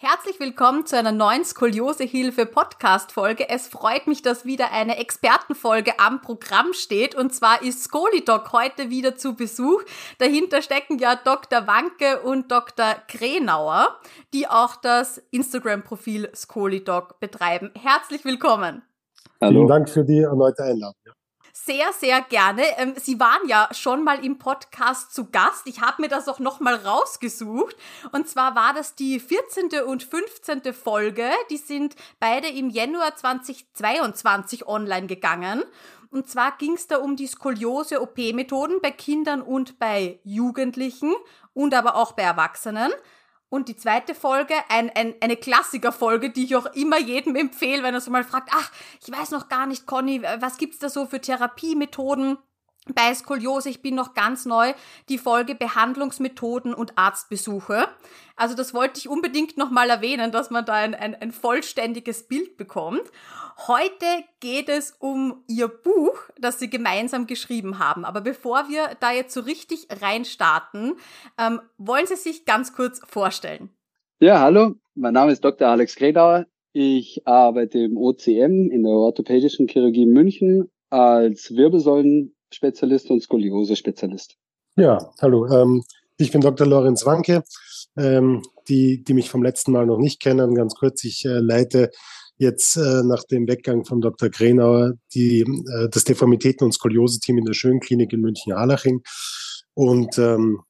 Herzlich willkommen zu einer neuen Skoliosehilfe Podcast Folge. Es freut mich, dass wieder eine Expertenfolge am Programm steht und zwar ist Skolidoc heute wieder zu Besuch. Dahinter stecken ja Dr. Wanke und Dr. Krenauer, die auch das Instagram Profil Skolidoc betreiben. Herzlich willkommen. Hallo. Vielen Dank für die erneute Einladung sehr, sehr gerne. Ähm, Sie waren ja schon mal im Podcast zu Gast. Ich habe mir das auch noch mal rausgesucht. Und zwar war das die 14. und 15. Folge. Die sind beide im Januar 2022 online gegangen. Und zwar ging es da um die Skoliose-OP-Methoden bei Kindern und bei Jugendlichen und aber auch bei Erwachsenen. Und die zweite Folge, ein, ein, eine Klassikerfolge, die ich auch immer jedem empfehle, wenn er so mal fragt, ach, ich weiß noch gar nicht, Conny, was gibt's da so für Therapiemethoden? Bei Skoliose, ich bin noch ganz neu, die Folge Behandlungsmethoden und Arztbesuche. Also das wollte ich unbedingt nochmal erwähnen, dass man da ein, ein, ein vollständiges Bild bekommt. Heute geht es um Ihr Buch, das Sie gemeinsam geschrieben haben. Aber bevor wir da jetzt so richtig reinstarten, ähm, wollen Sie sich ganz kurz vorstellen? Ja, hallo, mein Name ist Dr. Alex Gredauer. Ich arbeite im OCM in der orthopädischen Chirurgie München als Wirbelsäulenspezialist und Skoliose-Spezialist. Ja, hallo. Ähm, ich bin Dr. Lorenz Wanke. Ähm, die, die mich vom letzten Mal noch nicht kennen, ganz kurz, ich äh, leite jetzt äh, nach dem Weggang von Dr. Grenauer die, äh, das Deformitäten- und Skoliose-Team in der Schönklinik in München-Harlaching. Und ähm,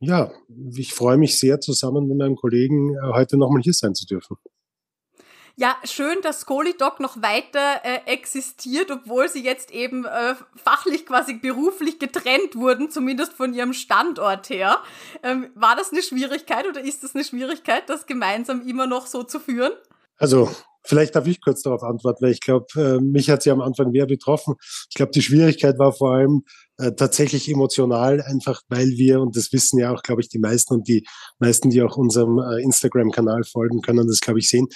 ja, ich freue mich sehr, zusammen mit meinem Kollegen äh, heute nochmal hier sein zu dürfen. Ja, schön, dass Skolidoc noch weiter äh, existiert, obwohl sie jetzt eben äh, fachlich quasi beruflich getrennt wurden, zumindest von ihrem Standort her. Ähm, war das eine Schwierigkeit oder ist das eine Schwierigkeit, das gemeinsam immer noch so zu führen? Also Vielleicht darf ich kurz darauf antworten, weil ich glaube, äh, mich hat sie am Anfang mehr betroffen. Ich glaube, die Schwierigkeit war vor allem äh, tatsächlich emotional, einfach weil wir, und das wissen ja auch, glaube ich, die meisten und die meisten, die auch unserem äh, Instagram-Kanal folgen, können das, glaube ich, sehen.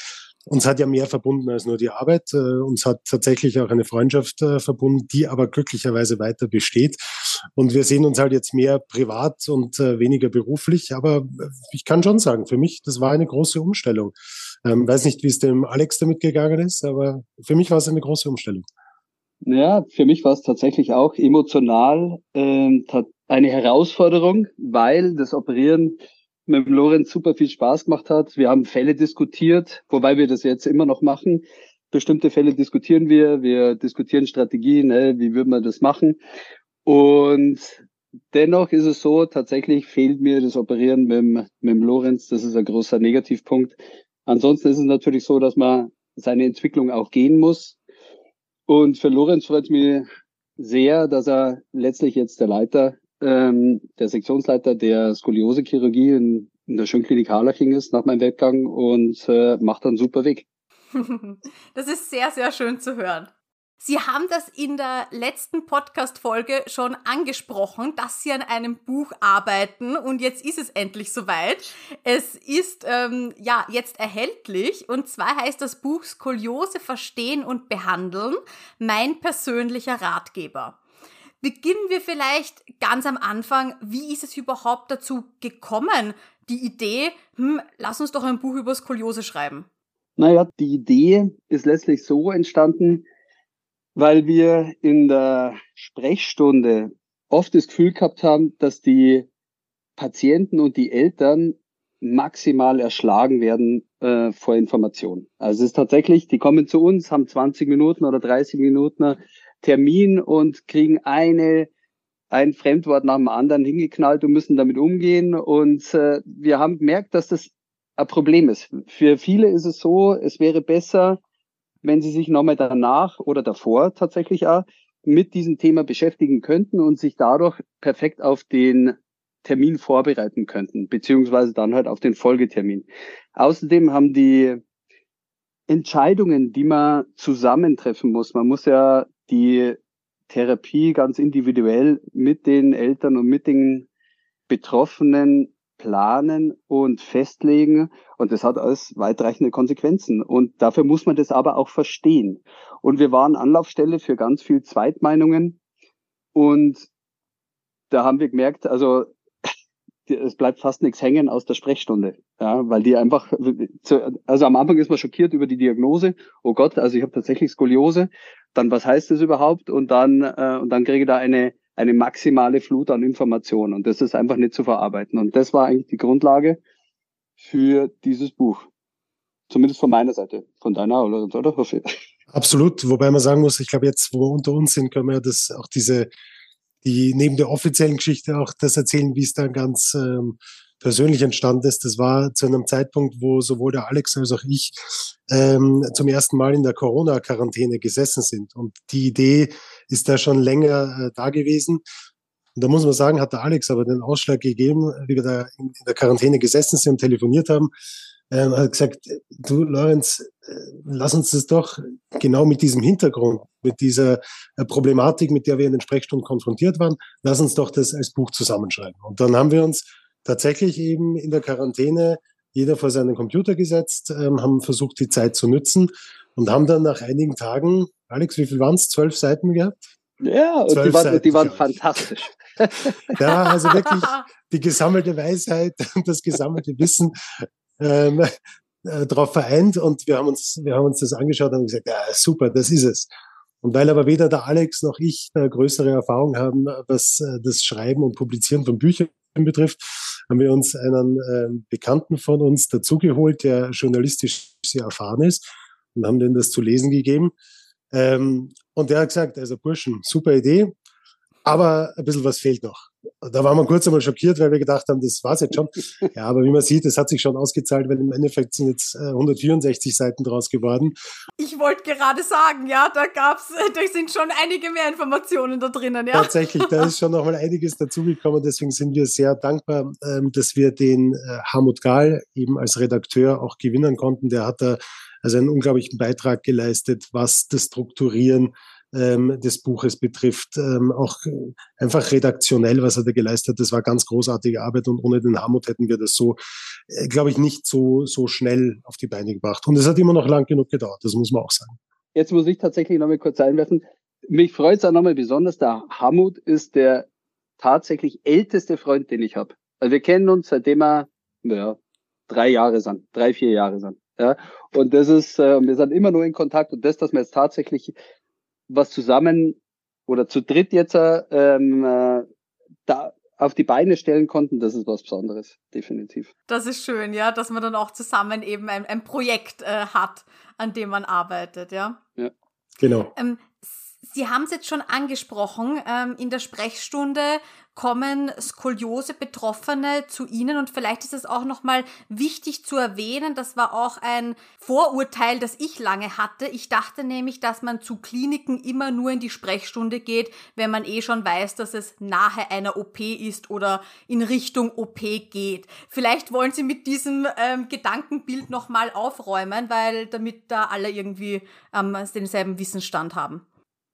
Uns hat ja mehr verbunden als nur die Arbeit. Äh, uns hat tatsächlich auch eine Freundschaft äh, verbunden, die aber glücklicherweise weiter besteht. Und wir sehen uns halt jetzt mehr privat und äh, weniger beruflich. Aber äh, ich kann schon sagen, für mich, das war eine große Umstellung. Ähm, weiß nicht, wie es dem Alex damit gegangen ist, aber für mich war es eine große Umstellung. Ja, für mich war es tatsächlich auch emotional ähm, eine Herausforderung, weil das Operieren mit Lorenz super viel Spaß gemacht hat. Wir haben Fälle diskutiert, wobei wir das jetzt immer noch machen. Bestimmte Fälle diskutieren wir, wir diskutieren Strategien, ne, wie würden wir das machen. Und dennoch ist es so, tatsächlich fehlt mir das Operieren mit mit Lorenz. Das ist ein großer Negativpunkt. Ansonsten ist es natürlich so, dass man seine Entwicklung auch gehen muss. Und für Lorenz freut es mich sehr, dass er letztlich jetzt der Leiter ähm, der Sektionsleiter der Skoliosechirurgie in, in der Schönklinik Harlaching ist nach meinem Weggang und äh, macht einen super Weg. das ist sehr, sehr schön zu hören. Sie haben das in der letzten Podcast-Folge schon angesprochen, dass Sie an einem Buch arbeiten und jetzt ist es endlich soweit. Es ist ähm, ja jetzt erhältlich und zwar heißt das Buch Skoliose verstehen und behandeln, mein persönlicher Ratgeber. Beginnen wir vielleicht ganz am Anfang. Wie ist es überhaupt dazu gekommen, die Idee, hm, lass uns doch ein Buch über Skoliose schreiben? Naja, die Idee ist letztlich so entstanden, weil wir in der Sprechstunde oft das Gefühl gehabt haben, dass die Patienten und die Eltern maximal erschlagen werden äh, vor Informationen. Also es ist tatsächlich, die kommen zu uns, haben 20 Minuten oder 30 Minuten Termin und kriegen eine ein Fremdwort nach dem anderen hingeknallt und müssen damit umgehen. Und äh, wir haben gemerkt, dass das ein Problem ist. Für viele ist es so, es wäre besser, wenn sie sich nochmal danach oder davor tatsächlich auch mit diesem Thema beschäftigen könnten und sich dadurch perfekt auf den Termin vorbereiten könnten, beziehungsweise dann halt auf den Folgetermin. Außerdem haben die Entscheidungen, die man zusammentreffen muss, man muss ja die Therapie ganz individuell mit den Eltern und mit den Betroffenen planen und festlegen. Und das hat alles weitreichende Konsequenzen. Und dafür muss man das aber auch verstehen. Und wir waren Anlaufstelle für ganz viel Zweitmeinungen. Und da haben wir gemerkt, also es bleibt fast nichts hängen aus der Sprechstunde, ja, weil die einfach, also am Anfang ist man schockiert über die Diagnose. Oh Gott, also ich habe tatsächlich Skoliose. Dann was heißt das überhaupt? Und dann äh, und dann kriege ich da eine eine maximale Flut an Informationen und das ist einfach nicht zu verarbeiten. Und das war eigentlich die Grundlage für dieses Buch. Zumindest von meiner Seite, von deiner, oder, oder Absolut, wobei man sagen muss, ich glaube jetzt, wo wir unter uns sind, können wir ja das auch diese, die neben der offiziellen Geschichte auch das erzählen, wie es dann ganz ähm, persönlich entstanden ist. Das war zu einem Zeitpunkt, wo sowohl der Alex als auch ich ähm, zum ersten Mal in der Corona-Quarantäne gesessen sind. Und die Idee ist da schon länger äh, da gewesen. Und da muss man sagen, hat der Alex aber den Ausschlag gegeben, wie wir da in, der Quarantäne gesessen sind und telefoniert haben. Ähm, hat gesagt, du Lorenz, äh, lass uns das doch genau mit diesem Hintergrund, mit dieser äh, Problematik, mit der wir in den Sprechstunden konfrontiert waren, lass uns doch das als Buch zusammenschreiben. Und dann haben wir uns tatsächlich eben in der Quarantäne jeder vor seinen Computer gesetzt, ähm, haben versucht, die Zeit zu nützen und haben dann nach einigen Tagen, Alex, wie viel waren es? Zwölf Seiten gehabt? Ja, und die waren, die waren fantastisch. ja, also wirklich die gesammelte Weisheit und das gesammelte Wissen ähm, äh, darauf vereint und wir haben uns, wir haben uns das angeschaut und gesagt, ja, super, das ist es. Und weil aber weder der Alex noch ich äh, größere Erfahrung haben, was äh, das Schreiben und Publizieren von Büchern betrifft, haben wir uns einen äh, Bekannten von uns dazugeholt, der journalistisch sehr erfahren ist und haben denen das zu lesen gegeben. Ähm, und der hat gesagt, also Burschen, super Idee, aber ein bisschen was fehlt noch. Da waren wir kurz einmal schockiert, weil wir gedacht haben, das war's jetzt schon. Ja, aber wie man sieht, es hat sich schon ausgezahlt, weil im Endeffekt sind jetzt 164 äh, Seiten draus geworden. Ich wollte gerade sagen, ja, da gab's, da sind schon einige mehr Informationen da drinnen, ja. Tatsächlich, da ist schon noch mal einiges dazugekommen. Deswegen sind wir sehr dankbar, ähm, dass wir den äh, Harmut Gahl eben als Redakteur auch gewinnen konnten. Der hat da also einen unglaublichen Beitrag geleistet, was das Strukturieren ähm, des Buches betrifft. Ähm, auch äh, einfach redaktionell, was er da geleistet hat, das war ganz großartige Arbeit und ohne den Hamut hätten wir das so, äh, glaube ich, nicht so, so schnell auf die Beine gebracht. Und es hat immer noch lang genug gedauert, das muss man auch sagen. Jetzt muss ich tatsächlich noch mal kurz einwerfen. Mich freut es auch nochmal besonders, der Hamut ist der tatsächlich älteste Freund, den ich habe. Also wir kennen uns, seitdem er naja, drei Jahre sind, drei, vier Jahre sind. Ja, und das ist, äh, wir sind immer nur in Kontakt und das, dass wir jetzt tatsächlich was zusammen oder zu dritt jetzt ähm, äh, da auf die Beine stellen konnten, das ist was Besonderes, definitiv. Das ist schön, ja, dass man dann auch zusammen eben ein, ein Projekt äh, hat, an dem man arbeitet, ja. Ja, genau. Ähm, Sie haben es jetzt schon angesprochen, ähm, in der Sprechstunde kommen Skoliose-Betroffene zu Ihnen und vielleicht ist es auch nochmal wichtig zu erwähnen, das war auch ein Vorurteil, das ich lange hatte. Ich dachte nämlich, dass man zu Kliniken immer nur in die Sprechstunde geht, wenn man eh schon weiß, dass es nahe einer OP ist oder in Richtung OP geht. Vielleicht wollen Sie mit diesem ähm, Gedankenbild nochmal aufräumen, weil damit da alle irgendwie ähm, denselben Wissensstand haben.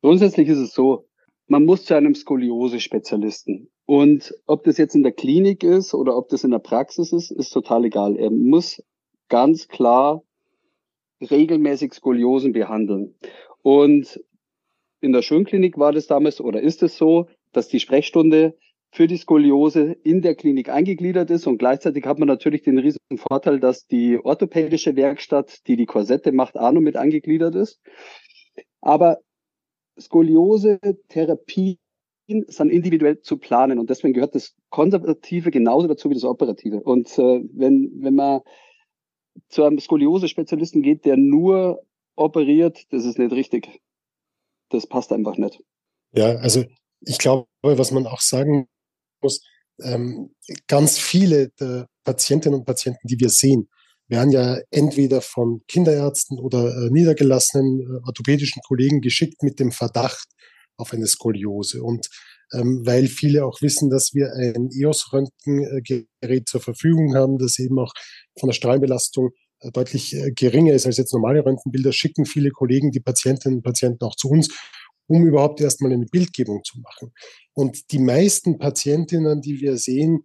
Grundsätzlich ist es so, man muss zu einem Skoliose-Spezialisten. Und ob das jetzt in der Klinik ist oder ob das in der Praxis ist, ist total egal. Er muss ganz klar regelmäßig Skoliosen behandeln. Und in der Schönklinik war das damals oder ist es so, dass die Sprechstunde für die Skoliose in der Klinik eingegliedert ist und gleichzeitig hat man natürlich den riesen Vorteil, dass die orthopädische Werkstatt, die die Korsette macht, auch noch mit angegliedert ist. Aber Skoliose-Therapie sind individuell zu planen und deswegen gehört das Konservative genauso dazu wie das Operative. Und äh, wenn, wenn man zu einem Skoliose-Spezialisten geht, der nur operiert, das ist nicht richtig. Das passt einfach nicht. Ja, also ich glaube, was man auch sagen muss, ähm, ganz viele der Patientinnen und Patienten, die wir sehen, werden ja entweder von Kinderärzten oder äh, niedergelassenen äh, orthopädischen Kollegen geschickt mit dem Verdacht auf eine Skoliose. Und ähm, weil viele auch wissen, dass wir ein EOS-Röntgengerät zur Verfügung haben, das eben auch von der Strahlenbelastung äh, deutlich äh, geringer ist als jetzt normale Röntgenbilder, schicken viele Kollegen die Patientinnen und Patienten auch zu uns, um überhaupt erstmal eine Bildgebung zu machen. Und die meisten Patientinnen, die wir sehen,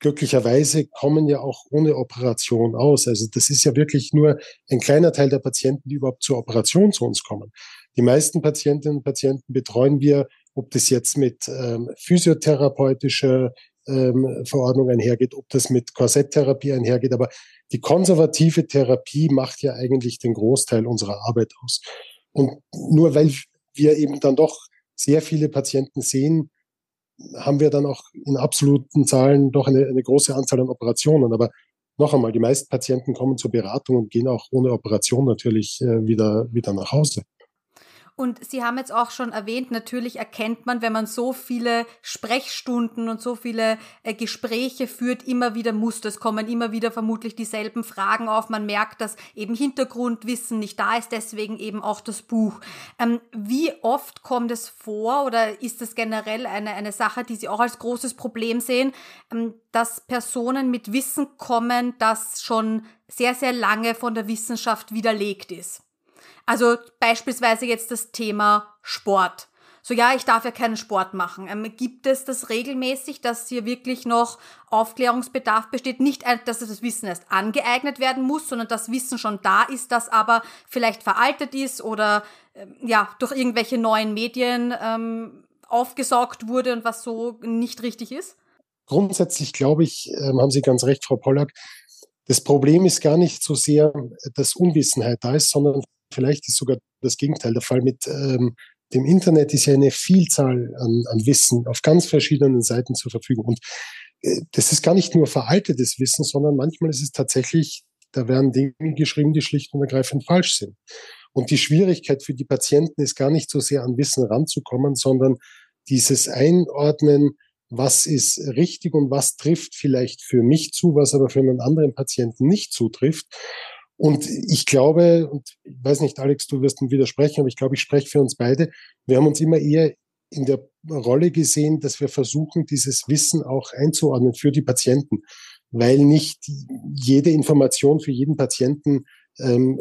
glücklicherweise kommen ja auch ohne Operation aus. Also das ist ja wirklich nur ein kleiner Teil der Patienten, die überhaupt zur Operation zu uns kommen. Die meisten Patientinnen und Patienten betreuen wir, ob das jetzt mit ähm, physiotherapeutischer ähm, Verordnung einhergeht, ob das mit Korsetttherapie einhergeht. Aber die konservative Therapie macht ja eigentlich den Großteil unserer Arbeit aus. Und nur weil wir eben dann doch sehr viele Patienten sehen, haben wir dann auch in absoluten Zahlen doch eine, eine große Anzahl an Operationen. Aber noch einmal, die meisten Patienten kommen zur Beratung und gehen auch ohne Operation natürlich äh, wieder, wieder nach Hause. Und Sie haben jetzt auch schon erwähnt, natürlich erkennt man, wenn man so viele Sprechstunden und so viele äh, Gespräche führt, immer wieder Muster. Es kommen immer wieder vermutlich dieselben Fragen auf. Man merkt, dass eben Hintergrundwissen nicht da ist, deswegen eben auch das Buch. Ähm, wie oft kommt es vor oder ist es generell eine, eine Sache, die Sie auch als großes Problem sehen, ähm, dass Personen mit Wissen kommen, das schon sehr, sehr lange von der Wissenschaft widerlegt ist? Also beispielsweise jetzt das Thema Sport. So, ja, ich darf ja keinen Sport machen. Ähm, gibt es das regelmäßig, dass hier wirklich noch Aufklärungsbedarf besteht? Nicht, dass das Wissen erst angeeignet werden muss, sondern das Wissen schon da ist, das aber vielleicht veraltet ist oder ähm, ja, durch irgendwelche neuen Medien ähm, aufgesaugt wurde und was so nicht richtig ist? Grundsätzlich glaube ich, ähm, haben Sie ganz recht, Frau Pollack. Das Problem ist gar nicht so sehr, dass Unwissenheit da ist, sondern Vielleicht ist sogar das Gegenteil der Fall. Mit ähm, dem Internet ist ja eine Vielzahl an, an Wissen auf ganz verschiedenen Seiten zur Verfügung. Und äh, das ist gar nicht nur veraltetes Wissen, sondern manchmal ist es tatsächlich, da werden Dinge geschrieben, die schlicht und ergreifend falsch sind. Und die Schwierigkeit für die Patienten ist gar nicht so sehr an Wissen ranzukommen, sondern dieses Einordnen, was ist richtig und was trifft vielleicht für mich zu, was aber für einen anderen Patienten nicht zutrifft. Und ich glaube, und ich weiß nicht, Alex, du wirst mir widersprechen, aber ich glaube, ich spreche für uns beide. Wir haben uns immer eher in der Rolle gesehen, dass wir versuchen, dieses Wissen auch einzuordnen für die Patienten, weil nicht jede Information für jeden Patienten ähm,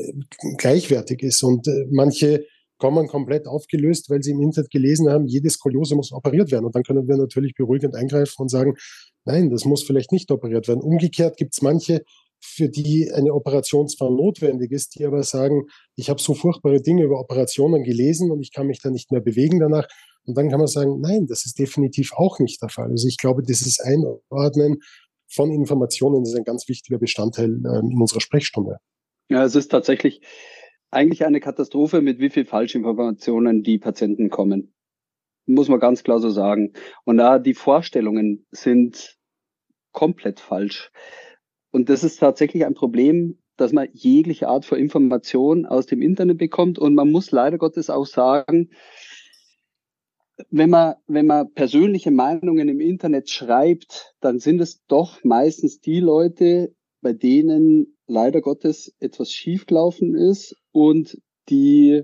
gleichwertig ist. Und äh, manche kommen komplett aufgelöst, weil sie im Internet gelesen haben, jede Skoliose muss operiert werden. Und dann können wir natürlich beruhigend eingreifen und sagen, nein, das muss vielleicht nicht operiert werden. Umgekehrt gibt es manche, für die eine Operation zwar notwendig ist, die aber sagen, ich habe so furchtbare Dinge über Operationen gelesen und ich kann mich da nicht mehr bewegen danach. Und dann kann man sagen, nein, das ist definitiv auch nicht der Fall. Also ich glaube, dieses Einordnen von Informationen ist ein ganz wichtiger Bestandteil ähm, in unserer Sprechstunde. Ja, es ist tatsächlich eigentlich eine Katastrophe, mit wie viel Falschinformationen die Patienten kommen. Muss man ganz klar so sagen. Und da die Vorstellungen sind komplett falsch. Und das ist tatsächlich ein Problem, dass man jegliche Art von Information aus dem Internet bekommt. Und man muss leider Gottes auch sagen, wenn man, wenn man persönliche Meinungen im Internet schreibt, dann sind es doch meistens die Leute, bei denen leider Gottes etwas schiefgelaufen ist und die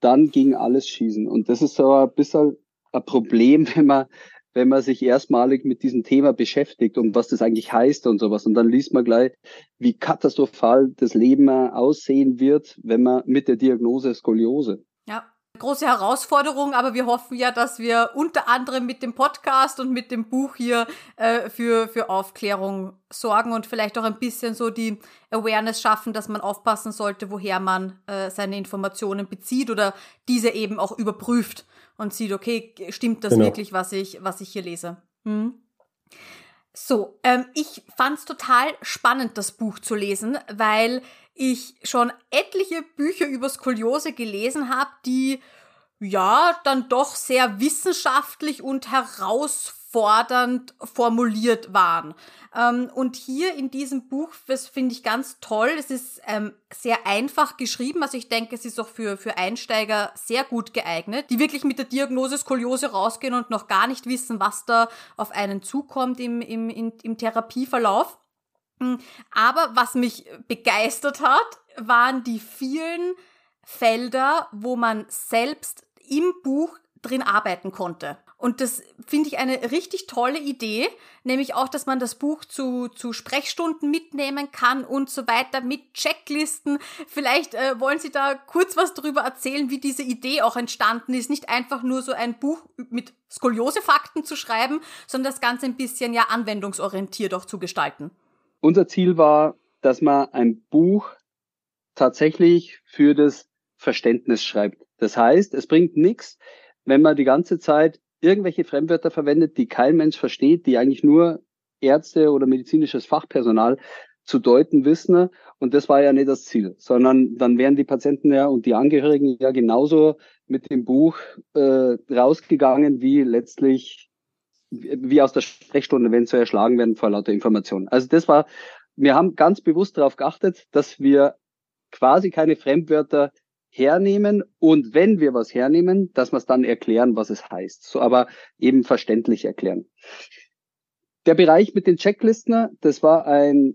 dann gegen alles schießen. Und das ist so ein bisschen ein Problem, wenn man, wenn man sich erstmalig mit diesem Thema beschäftigt und was das eigentlich heißt und sowas. Und dann liest man gleich, wie katastrophal das Leben aussehen wird, wenn man mit der Diagnose Skoliose. Ja, große Herausforderung, aber wir hoffen ja, dass wir unter anderem mit dem Podcast und mit dem Buch hier äh, für, für Aufklärung sorgen und vielleicht auch ein bisschen so die Awareness schaffen, dass man aufpassen sollte, woher man äh, seine Informationen bezieht oder diese eben auch überprüft und sieht, okay, stimmt das genau. wirklich, was ich, was ich hier lese? Hm? So, ähm, ich fand's total spannend, das Buch zu lesen, weil ich schon etliche Bücher über Skoliose gelesen habe, die ja dann doch sehr wissenschaftlich und herausfordernd formuliert waren. Ähm, und hier in diesem Buch, das finde ich ganz toll, es ist ähm, sehr einfach geschrieben, also ich denke, es ist auch für, für Einsteiger sehr gut geeignet, die wirklich mit der Diagnose Skoliose rausgehen und noch gar nicht wissen, was da auf einen zukommt im, im, im, im Therapieverlauf. Hm, aber was mich begeistert hat, waren die vielen Felder, wo man selbst im Buch drin arbeiten konnte. Und das finde ich eine richtig tolle Idee, nämlich auch, dass man das Buch zu, zu Sprechstunden mitnehmen kann und so weiter mit Checklisten. Vielleicht äh, wollen Sie da kurz was darüber erzählen, wie diese Idee auch entstanden ist. Nicht einfach nur so ein Buch mit Skoliosefakten zu schreiben, sondern das Ganze ein bisschen ja anwendungsorientiert auch zu gestalten. Unser Ziel war, dass man ein Buch tatsächlich für das Verständnis schreibt. Das heißt, es bringt nichts, wenn man die ganze Zeit irgendwelche Fremdwörter verwendet, die kein Mensch versteht, die eigentlich nur Ärzte oder medizinisches Fachpersonal zu deuten wissen. Und das war ja nicht das Ziel, sondern dann wären die Patienten ja und die Angehörigen ja genauso mit dem Buch äh, rausgegangen, wie letztlich wie aus der Sprechstunde, wenn sie erschlagen werden vor lauter Informationen. Also das war, wir haben ganz bewusst darauf geachtet, dass wir quasi keine Fremdwörter hernehmen und wenn wir was hernehmen, dass wir es dann erklären, was es heißt. So, aber eben verständlich erklären. Der Bereich mit den Checklisten, das war ein,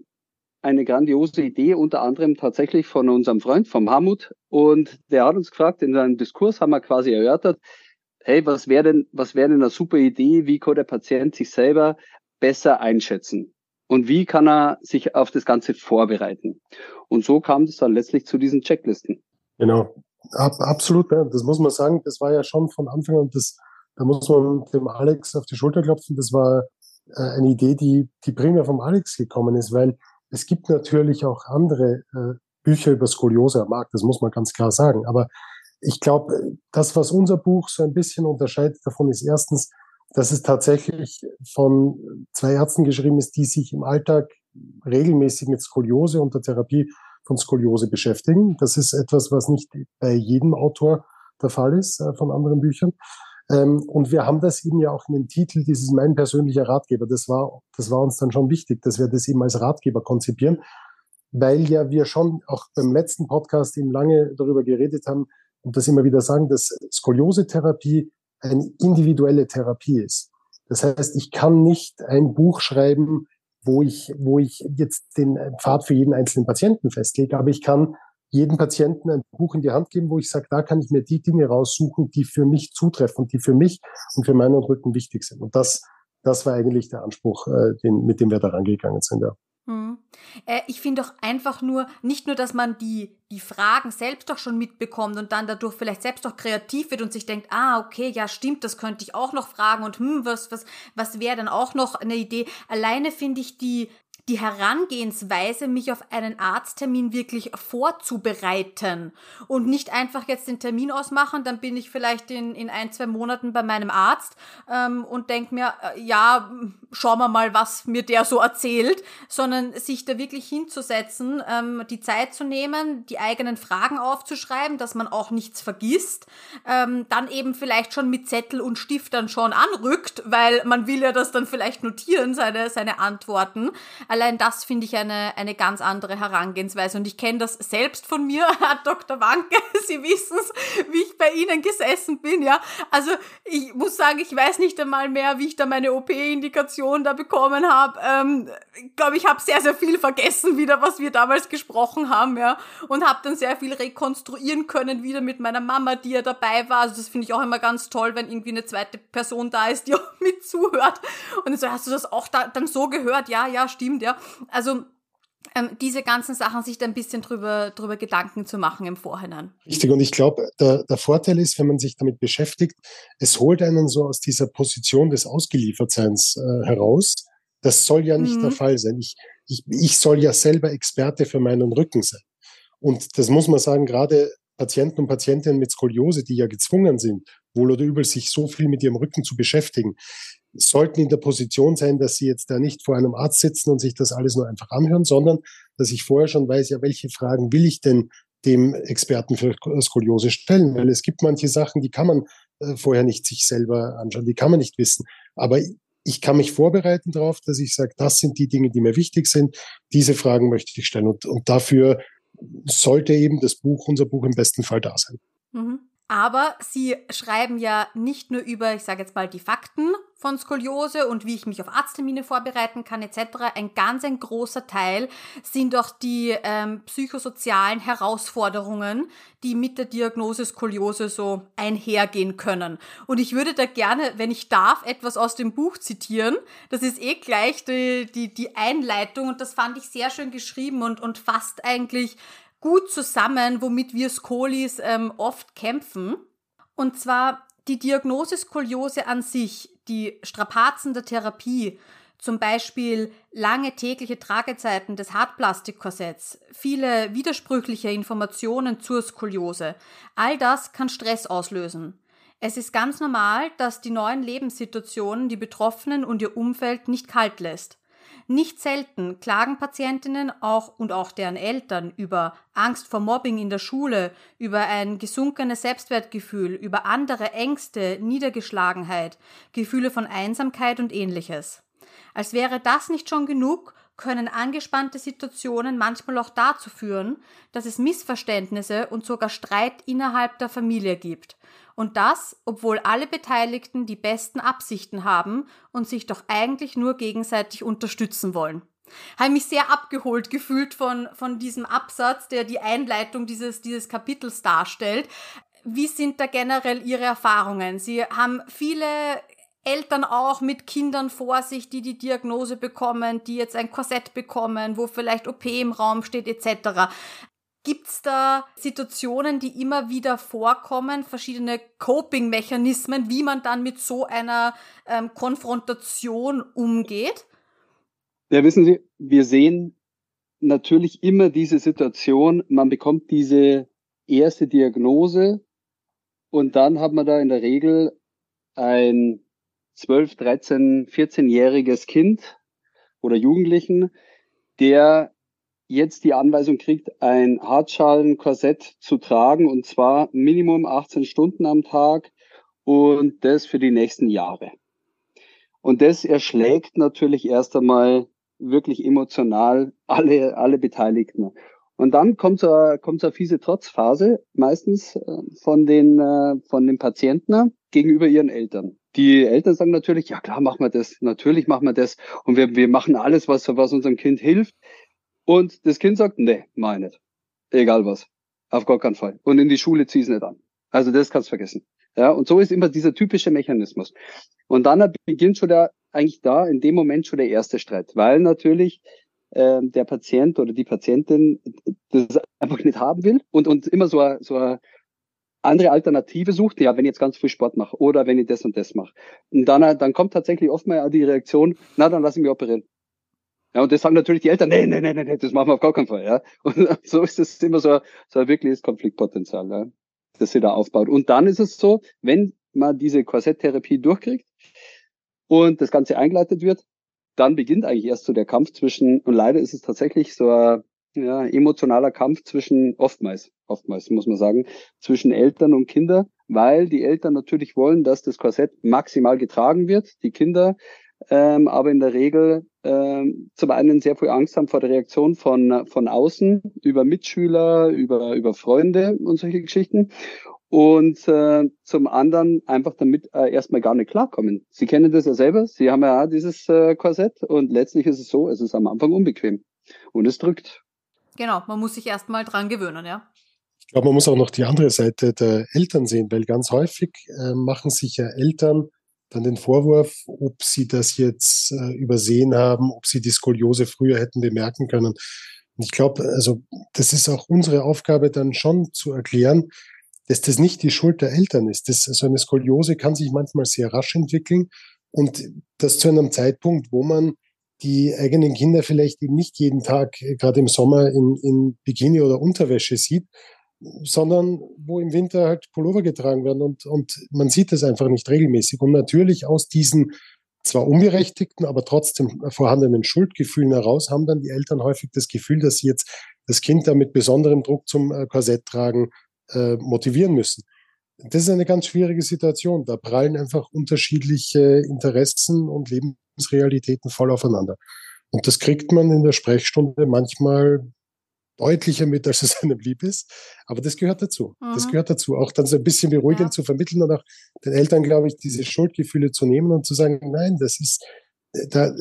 eine grandiose Idee, unter anderem tatsächlich von unserem Freund, vom Hamut. Und der hat uns gefragt, in seinem Diskurs haben wir quasi erörtert, hey, was wäre denn, was wäre denn eine super Idee? Wie kann der Patient sich selber besser einschätzen? Und wie kann er sich auf das Ganze vorbereiten? Und so kam es dann letztlich zu diesen Checklisten. Genau, Ab, absolut. Ja. Das muss man sagen. Das war ja schon von Anfang an, das, da muss man dem Alex auf die Schulter klopfen. Das war äh, eine Idee, die, die primär vom Alex gekommen ist, weil es gibt natürlich auch andere äh, Bücher über Skoliose am Markt. Das muss man ganz klar sagen. Aber ich glaube, das, was unser Buch so ein bisschen unterscheidet davon, ist erstens, dass es tatsächlich von zwei Ärzten geschrieben ist, die sich im Alltag regelmäßig mit Skoliose und der Therapie von Skoliose beschäftigen. Das ist etwas, was nicht bei jedem Autor der Fall ist äh, von anderen Büchern. Ähm, und wir haben das eben ja auch in dem Titel, dieses mein persönlicher Ratgeber. Das war, das war uns dann schon wichtig, dass wir das eben als Ratgeber konzipieren, weil ja wir schon auch beim letzten Podcast eben lange darüber geredet haben, und das immer wieder sagen, dass Skoliose-Therapie eine individuelle Therapie ist. Das heißt, ich kann nicht ein Buch schreiben, wo ich, wo ich jetzt den Pfad für jeden einzelnen Patienten festlege, aber ich kann jedem Patienten ein Buch in die Hand geben, wo ich sage, da kann ich mir die Dinge raussuchen, die für mich zutreffen, die für mich und für meinen Rücken wichtig sind. Und das, das war eigentlich der Anspruch, äh, den, mit dem wir da rangegangen sind. Ja. Hm. Äh, ich finde doch einfach nur, nicht nur, dass man die, die Fragen selbst doch schon mitbekommt und dann dadurch vielleicht selbst doch kreativ wird und sich denkt, ah, okay, ja, stimmt, das könnte ich auch noch fragen und hm, was, was, was wäre dann auch noch eine Idee? Alleine finde ich die, die Herangehensweise, mich auf einen Arzttermin wirklich vorzubereiten und nicht einfach jetzt den Termin ausmachen, dann bin ich vielleicht in, in ein, zwei Monaten bei meinem Arzt ähm, und denke mir, äh, ja, schauen wir mal, was mir der so erzählt, sondern sich da wirklich hinzusetzen, ähm, die Zeit zu nehmen, die eigenen Fragen aufzuschreiben, dass man auch nichts vergisst, ähm, dann eben vielleicht schon mit Zettel und Stift dann schon anrückt, weil man will ja das dann vielleicht notieren, seine, seine Antworten allein das finde ich eine, eine ganz andere Herangehensweise. Und ich kenne das selbst von mir, Herr Dr. Wanke. Sie wissen es, wie ich bei Ihnen gesessen bin, ja. Also ich muss sagen, ich weiß nicht einmal mehr, wie ich da meine OP-Indikation da bekommen habe. Ähm, ich glaube, ich habe sehr, sehr viel vergessen wieder, was wir damals gesprochen haben, ja. Und habe dann sehr viel rekonstruieren können wieder mit meiner Mama, die ja dabei war. Also das finde ich auch immer ganz toll, wenn irgendwie eine zweite Person da ist, die auch mit zuhört. Und so, hast du das auch da, dann so gehört? Ja, ja, stimmt, ja. Also ähm, diese ganzen Sachen sich da ein bisschen drüber, drüber Gedanken zu machen im Vorhinein. Richtig, und ich glaube, der, der Vorteil ist, wenn man sich damit beschäftigt, es holt einen so aus dieser Position des Ausgeliefertseins äh, heraus. Das soll ja nicht mhm. der Fall sein. Ich, ich, ich soll ja selber Experte für meinen Rücken sein. Und das muss man sagen, gerade Patienten und Patientinnen mit Skoliose, die ja gezwungen sind, wohl oder übel sich so viel mit ihrem Rücken zu beschäftigen, sollten in der Position sein, dass sie jetzt da nicht vor einem Arzt sitzen und sich das alles nur einfach anhören, sondern dass ich vorher schon weiß, ja, welche Fragen will ich denn dem Experten für Skoliose stellen? Weil es gibt manche Sachen, die kann man äh, vorher nicht sich selber anschauen, die kann man nicht wissen. Aber ich kann mich vorbereiten darauf, dass ich sage, das sind die Dinge, die mir wichtig sind. Diese Fragen möchte ich stellen. Und, und dafür sollte eben das Buch, unser Buch im besten Fall da sein. Mhm. Aber sie schreiben ja nicht nur über, ich sage jetzt mal, die Fakten von Skoliose und wie ich mich auf Arzttermine vorbereiten kann etc. Ein ganz ein großer Teil sind auch die ähm, psychosozialen Herausforderungen, die mit der Diagnose Skoliose so einhergehen können. Und ich würde da gerne, wenn ich darf, etwas aus dem Buch zitieren. Das ist eh gleich die, die, die Einleitung und das fand ich sehr schön geschrieben und, und fasst eigentlich gut zusammen, womit wir Skolis ähm, oft kämpfen. Und zwar die Diagnose Skoliose an sich, die Strapazen der Therapie, zum Beispiel lange tägliche Tragezeiten des Hartplastikkorsetts, viele widersprüchliche Informationen zur Skoliose, all das kann Stress auslösen. Es ist ganz normal, dass die neuen Lebenssituationen die Betroffenen und ihr Umfeld nicht kalt lässt. Nicht selten klagen Patientinnen auch und auch deren Eltern über Angst vor Mobbing in der Schule, über ein gesunkenes Selbstwertgefühl, über andere Ängste, Niedergeschlagenheit, Gefühle von Einsamkeit und ähnliches. Als wäre das nicht schon genug, können angespannte Situationen manchmal auch dazu führen, dass es Missverständnisse und sogar Streit innerhalb der Familie gibt. Und das, obwohl alle Beteiligten die besten Absichten haben und sich doch eigentlich nur gegenseitig unterstützen wollen. Habe mich sehr abgeholt gefühlt von, von diesem Absatz, der die Einleitung dieses, dieses Kapitels darstellt. Wie sind da generell Ihre Erfahrungen? Sie haben viele Eltern auch mit Kindern vor sich, die die Diagnose bekommen, die jetzt ein Korsett bekommen, wo vielleicht OP im Raum steht etc. Gibt es da Situationen, die immer wieder vorkommen, verschiedene Coping-Mechanismen, wie man dann mit so einer ähm, Konfrontation umgeht? Ja, wissen Sie, wir sehen natürlich immer diese Situation, man bekommt diese erste Diagnose und dann hat man da in der Regel ein 12, 13, 14-jähriges Kind oder Jugendlichen, der jetzt die Anweisung kriegt, ein Hartschalen-Korsett zu tragen und zwar Minimum 18 Stunden am Tag und das für die nächsten Jahre. Und das erschlägt natürlich erst einmal wirklich emotional alle, alle Beteiligten. Und dann kommt so, kommt so eine fiese Trotzphase, meistens äh, von den, äh, von den Patienten gegenüber ihren Eltern. Die Eltern sagen natürlich, ja klar, machen wir das, natürlich machen wir das und wir, wir machen alles, was, was unserem Kind hilft. Und das Kind sagt, nee, mach nicht. Egal was. Auf gar keinen Fall. Und in die Schule zieh's nicht an. Also das kannst du vergessen. Ja, und so ist immer dieser typische Mechanismus. Und dann beginnt schon der, eigentlich da in dem Moment schon der erste Streit, weil natürlich äh, der Patient oder die Patientin das einfach nicht haben will und, und immer so eine, so eine andere Alternative sucht, ja, wenn ich jetzt ganz viel Sport mache oder wenn ich das und das mache. Und dann, dann kommt tatsächlich oft mal die Reaktion, na, dann lass ich mich operieren. Ja, und das sagen natürlich die Eltern, nee, nee, nee, nee, das machen wir auf gar keinen Fall. Ja. Und so ist es immer so, so ein wirkliches Konfliktpotenzial, ja, das sie da aufbaut. Und dann ist es so, wenn man diese Korsetttherapie durchkriegt und das Ganze eingeleitet wird, dann beginnt eigentlich erst so der Kampf zwischen, und leider ist es tatsächlich so ein ja, emotionaler Kampf zwischen, oftmals, oftmals muss man sagen, zwischen Eltern und Kinder, weil die Eltern natürlich wollen, dass das Korsett maximal getragen wird. Die Kinder ähm, aber in der Regel ähm, zum einen sehr viel Angst haben vor der Reaktion von, von außen, über Mitschüler, über, über Freunde und solche Geschichten. Und äh, zum anderen einfach damit äh, erstmal gar nicht klarkommen. Sie kennen das ja selber, Sie haben ja auch dieses äh, Korsett und letztlich ist es so, es ist am Anfang unbequem und es drückt. Genau, man muss sich erstmal dran gewöhnen, ja. Ich glaube, man muss auch noch die andere Seite der Eltern sehen, weil ganz häufig äh, machen sich ja Eltern dann den Vorwurf, ob sie das jetzt äh, übersehen haben, ob sie die Skoliose früher hätten bemerken können. Und ich glaube, also das ist auch unsere Aufgabe dann schon zu erklären, dass das nicht die Schuld der Eltern ist. Das, so eine Skoliose kann sich manchmal sehr rasch entwickeln und das zu einem Zeitpunkt, wo man die eigenen Kinder vielleicht eben nicht jeden Tag, äh, gerade im Sommer, in, in Bikini oder Unterwäsche sieht, sondern wo im Winter halt Pullover getragen werden und, und man sieht das einfach nicht regelmäßig. Und natürlich aus diesen zwar unberechtigten, aber trotzdem vorhandenen Schuldgefühlen heraus haben dann die Eltern häufig das Gefühl, dass sie jetzt das Kind da mit besonderem Druck zum äh, Korsett tragen äh, motivieren müssen. Das ist eine ganz schwierige Situation. Da prallen einfach unterschiedliche Interessen und Lebensrealitäten voll aufeinander. Und das kriegt man in der Sprechstunde manchmal deutlicher mit, als es einem lieb ist. Aber das gehört dazu. Mhm. Das gehört dazu. Auch dann so ein bisschen beruhigend ja. zu vermitteln und auch den Eltern, glaube ich, diese Schuldgefühle zu nehmen und zu sagen, nein, das ist, äh, da,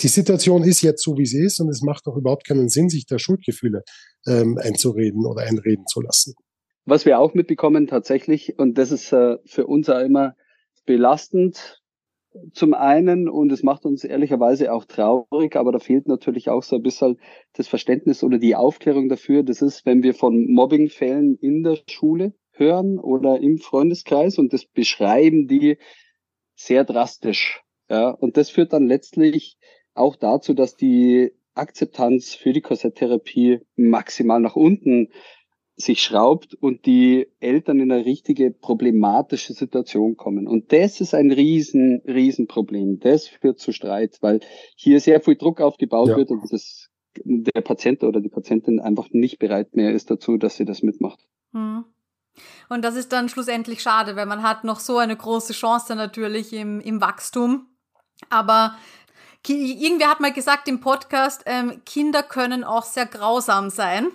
die Situation ist jetzt so, wie sie ist und es macht auch überhaupt keinen Sinn, sich da Schuldgefühle ähm, einzureden oder einreden zu lassen. Was wir auch mitbekommen tatsächlich, und das ist äh, für uns auch immer belastend, zum einen, und es macht uns ehrlicherweise auch traurig, aber da fehlt natürlich auch so ein bisschen das Verständnis oder die Aufklärung dafür. Das ist, wenn wir von Mobbingfällen in der Schule hören oder im Freundeskreis und das beschreiben die sehr drastisch. Ja, und das führt dann letztlich auch dazu, dass die Akzeptanz für die Korsetttherapie maximal nach unten sich schraubt und die Eltern in eine richtige problematische Situation kommen. Und das ist ein riesen, riesen Problem. Das führt zu Streit, weil hier sehr viel Druck aufgebaut ja. wird und das, der Patient oder die Patientin einfach nicht bereit mehr ist dazu, dass sie das mitmacht. Hm. Und das ist dann schlussendlich schade, weil man hat noch so eine große Chance natürlich im, im Wachstum. Aber irgendwer hat mal gesagt im Podcast, ähm, Kinder können auch sehr grausam sein.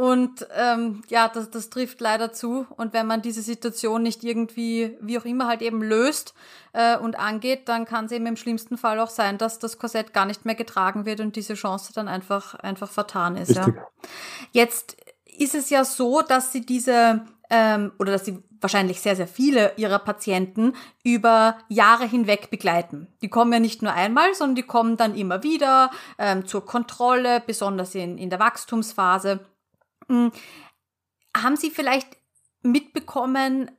Und ähm, ja, das, das trifft leider zu. Und wenn man diese Situation nicht irgendwie, wie auch immer, halt eben löst äh, und angeht, dann kann es eben im schlimmsten Fall auch sein, dass das Korsett gar nicht mehr getragen wird und diese Chance dann einfach, einfach vertan ist. Ja. Jetzt ist es ja so, dass sie diese ähm, oder dass sie wahrscheinlich sehr, sehr viele ihrer Patienten über Jahre hinweg begleiten. Die kommen ja nicht nur einmal, sondern die kommen dann immer wieder ähm, zur Kontrolle, besonders in, in der Wachstumsphase. Hm, haben Sie vielleicht mitbekommen,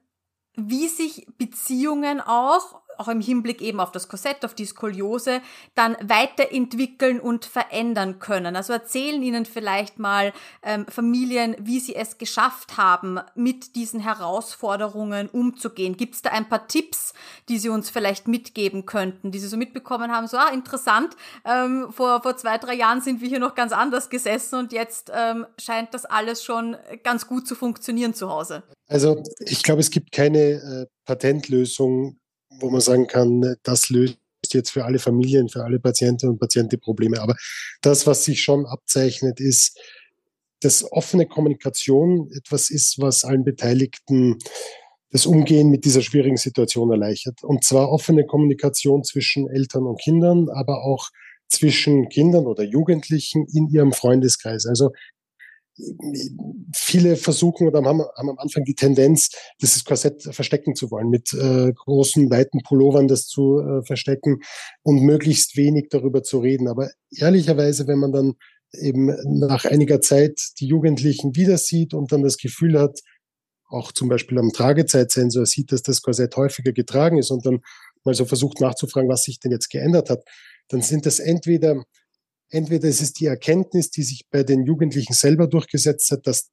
wie sich Beziehungen auch auch im Hinblick eben auf das Korsett, auf die Skoliose, dann weiterentwickeln und verändern können. Also erzählen Ihnen vielleicht mal ähm, Familien, wie sie es geschafft haben, mit diesen Herausforderungen umzugehen. Gibt es da ein paar Tipps, die Sie uns vielleicht mitgeben könnten, die Sie so mitbekommen haben? So, ah, interessant, ähm, vor, vor zwei, drei Jahren sind wir hier noch ganz anders gesessen und jetzt ähm, scheint das alles schon ganz gut zu funktionieren zu Hause. Also ich glaube, es gibt keine äh, Patentlösung wo man sagen kann, das löst jetzt für alle Familien, für alle Patientinnen und Patienten Probleme. Aber das, was sich schon abzeichnet, ist, dass offene Kommunikation etwas ist, was allen Beteiligten das Umgehen mit dieser schwierigen Situation erleichtert. Und zwar offene Kommunikation zwischen Eltern und Kindern, aber auch zwischen Kindern oder Jugendlichen in ihrem Freundeskreis. Also viele versuchen oder haben, haben am Anfang die Tendenz, dieses Korsett verstecken zu wollen, mit äh, großen, weiten Pullovern das zu äh, verstecken und möglichst wenig darüber zu reden. Aber ehrlicherweise, wenn man dann eben nach einiger Zeit die Jugendlichen wieder sieht und dann das Gefühl hat, auch zum Beispiel am Tragezeitsensor sieht, dass das Korsett häufiger getragen ist und dann mal so versucht nachzufragen, was sich denn jetzt geändert hat, dann sind das entweder Entweder ist es die Erkenntnis, die sich bei den Jugendlichen selber durchgesetzt hat, dass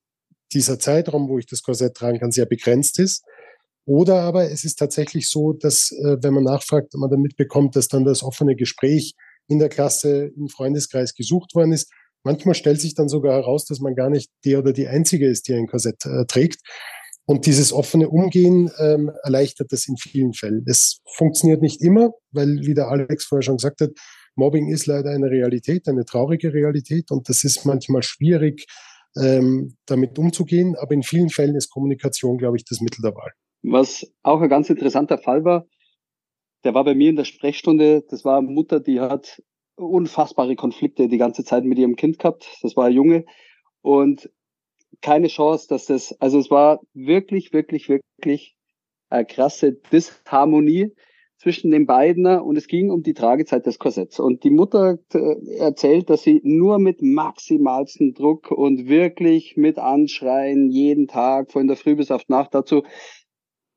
dieser Zeitraum, wo ich das Korsett tragen kann, sehr begrenzt ist. Oder aber es ist tatsächlich so, dass, äh, wenn man nachfragt, man dann mitbekommt, dass dann das offene Gespräch in der Klasse, im Freundeskreis gesucht worden ist. Manchmal stellt sich dann sogar heraus, dass man gar nicht der oder die Einzige ist, die ein Korsett äh, trägt. Und dieses offene Umgehen ähm, erleichtert das in vielen Fällen. Es funktioniert nicht immer, weil, wie der Alex vorher schon gesagt hat, Mobbing ist leider eine Realität, eine traurige Realität und das ist manchmal schwierig, ähm, damit umzugehen. Aber in vielen Fällen ist Kommunikation, glaube ich, das Mittel der Wahl. Was auch ein ganz interessanter Fall war, der war bei mir in der Sprechstunde. Das war eine Mutter, die hat unfassbare Konflikte die ganze Zeit mit ihrem Kind gehabt. Das war ein Junge und keine Chance, dass das, also es war wirklich, wirklich, wirklich eine krasse Disharmonie zwischen den beiden und es ging um die Tragezeit des Korsetts. Und die Mutter äh, erzählt, dass sie nur mit maximalstem Druck und wirklich mit Anschreien jeden Tag von der Früh bis auf Nacht dazu